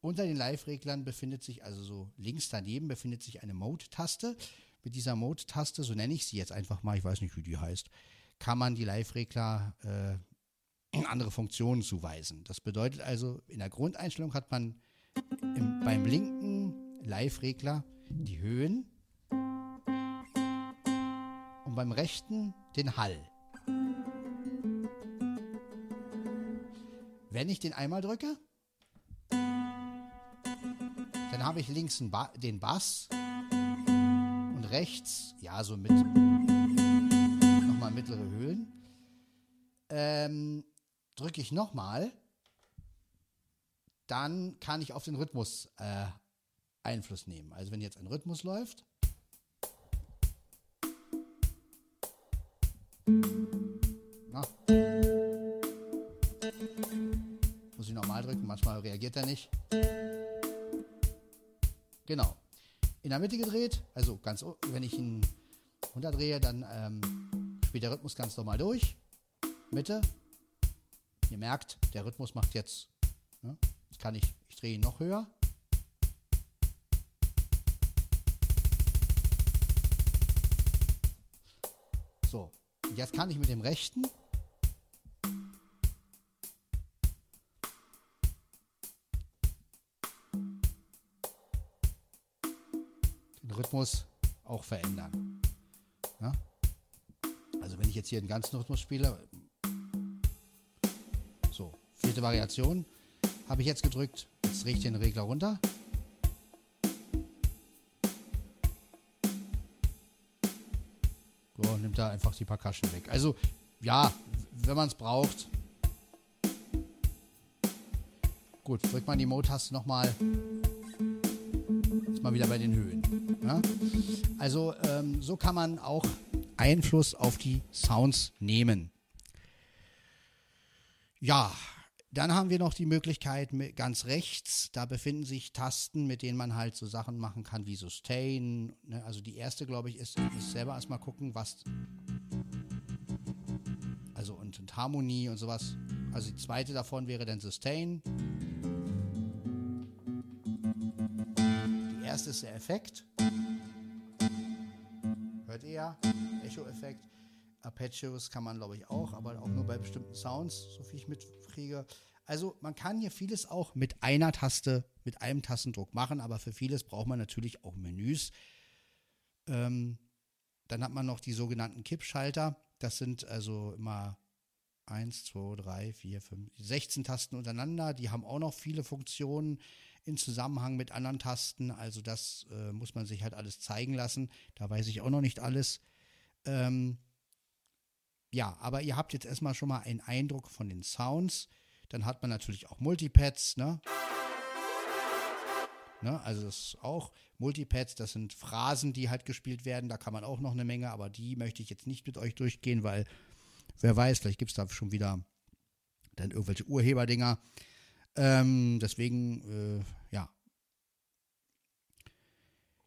Unter den Live-Reglern befindet sich, also so links daneben, befindet sich eine Mode-Taste. Mit dieser Mode-Taste, so nenne ich sie jetzt einfach mal, ich weiß nicht, wie die heißt, kann man die Live-Regler äh, andere Funktionen zuweisen. Das bedeutet also, in der Grundeinstellung hat man im, beim linken Live-Regler die Höhen und beim rechten den Hall. Wenn ich den einmal drücke, dann habe ich links ba den Bass und rechts, ja, so mit nochmal mittlere Höhen. Ähm, drücke ich nochmal, dann kann ich auf den Rhythmus äh, Einfluss nehmen. Also wenn jetzt ein Rhythmus läuft, na, muss ich nochmal drücken, manchmal reagiert er nicht. Genau. In der Mitte gedreht, also ganz, wenn ich ihn runterdrehe, dann ähm, spielt der Rhythmus ganz normal durch. Mitte. Ihr merkt, der Rhythmus macht jetzt, ne, jetzt kann ich, ich drehe ihn noch höher. So, jetzt kann ich mit dem rechten den Rhythmus auch verändern. Ja? Also wenn ich jetzt hier den ganzen Rhythmus spiele, vierte Variation, habe ich jetzt gedrückt, jetzt drehe ich den Regler runter. So, nimmt da einfach die Percussion weg. Also, ja, wenn man es braucht. Gut, drückt man die Mode-Taste nochmal. Ist mal wieder bei den Höhen. Ja? Also, ähm, so kann man auch Einfluss auf die Sounds nehmen. Ja, dann haben wir noch die Möglichkeit ganz rechts, da befinden sich Tasten, mit denen man halt so Sachen machen kann wie Sustain. Ne? Also die erste, glaube ich, ist, ist selber erstmal gucken, was. Also und, und Harmonie und sowas. Also die zweite davon wäre dann Sustain. Die erste ist der Effekt. Hört ihr? Echo-Effekt. Arpeggios kann man, glaube ich, auch, aber auch nur bei bestimmten Sounds, so viel ich mitkriege. Also man kann hier vieles auch mit einer Taste, mit einem Tastendruck machen, aber für vieles braucht man natürlich auch Menüs. Ähm, dann hat man noch die sogenannten Kippschalter. Das sind also immer 1, 2, 3, 4, 5, 16 Tasten untereinander. Die haben auch noch viele Funktionen in Zusammenhang mit anderen Tasten. Also das äh, muss man sich halt alles zeigen lassen. Da weiß ich auch noch nicht alles. Ähm, ja, aber ihr habt jetzt erstmal schon mal einen Eindruck von den Sounds. Dann hat man natürlich auch Multipads, ne? ne? Also das ist auch Multipads, das sind Phrasen, die halt gespielt werden. Da kann man auch noch eine Menge, aber die möchte ich jetzt nicht mit euch durchgehen, weil wer weiß, vielleicht gibt es da schon wieder dann irgendwelche Urheberdinger. Ähm, deswegen, äh, ja.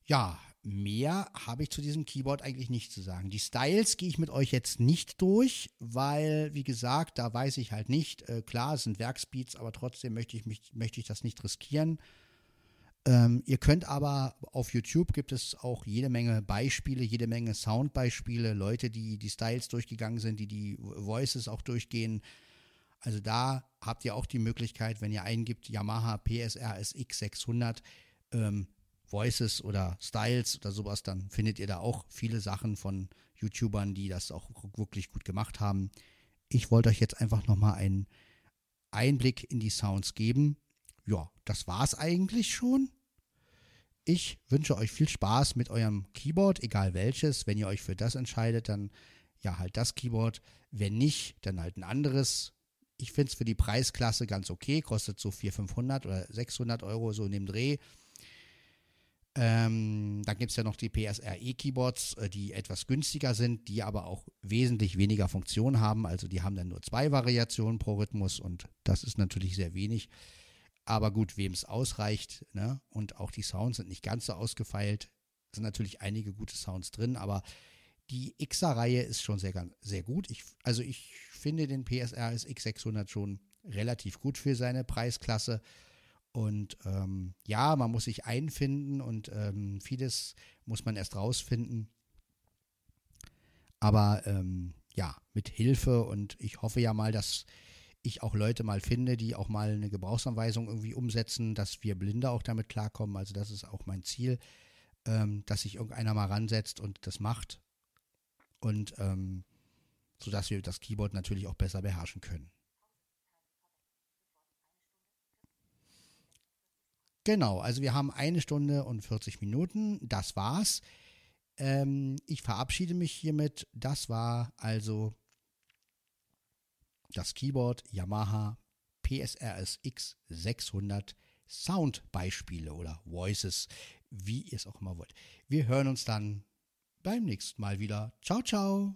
Ja, mehr habe ich zu diesem Keyboard eigentlich nicht zu sagen. Die Styles gehe ich mit euch jetzt nicht durch, weil, wie gesagt, da weiß ich halt nicht. Äh, klar, es sind Werkspeeds, aber trotzdem möchte ich, mich, möchte ich das nicht riskieren. Ähm, ihr könnt aber auf YouTube gibt es auch jede Menge Beispiele, jede Menge Soundbeispiele, Leute, die die Styles durchgegangen sind, die die Voices auch durchgehen. Also da habt ihr auch die Möglichkeit, wenn ihr eingibt Yamaha PSR SX 600, ähm, Voices oder Styles oder sowas, dann findet ihr da auch viele Sachen von YouTubern, die das auch wirklich gut gemacht haben. Ich wollte euch jetzt einfach nochmal einen Einblick in die Sounds geben. Ja, das war es eigentlich schon. ich wünsche euch viel Spaß mit eurem Keyboard, egal welches. Wenn ihr euch für das entscheidet, dann ja halt das Keyboard. Wenn nicht, dann halt ein anderes. Ich finde es für die Preisklasse ganz okay. Kostet so 400, 500 oder 600 Euro so in dem Dreh. Ähm, dann gibt es ja noch die PSRE-Keyboards, äh, die etwas günstiger sind, die aber auch wesentlich weniger Funktionen haben. Also die haben dann nur zwei Variationen pro Rhythmus und das ist natürlich sehr wenig. Aber gut, wem es ausreicht, ne? und auch die Sounds sind nicht ganz so ausgefeilt, sind natürlich einige gute Sounds drin, aber die Xer-Reihe ist schon sehr, sehr gut. Ich, also ich finde den PSR X600 schon relativ gut für seine Preisklasse. Und ähm, ja, man muss sich einfinden und ähm, vieles muss man erst rausfinden. Aber ähm, ja, mit Hilfe und ich hoffe ja mal, dass ich auch Leute mal finde, die auch mal eine Gebrauchsanweisung irgendwie umsetzen, dass wir Blinde auch damit klarkommen. Also das ist auch mein Ziel, ähm, dass sich irgendeiner mal ransetzt und das macht. Und ähm, sodass wir das Keyboard natürlich auch besser beherrschen können. Genau, also wir haben eine Stunde und 40 Minuten. Das war's. Ähm, ich verabschiede mich hiermit. Das war also das Keyboard Yamaha PSRS X600 Soundbeispiele oder Voices, wie ihr es auch immer wollt. Wir hören uns dann beim nächsten Mal wieder. Ciao, ciao.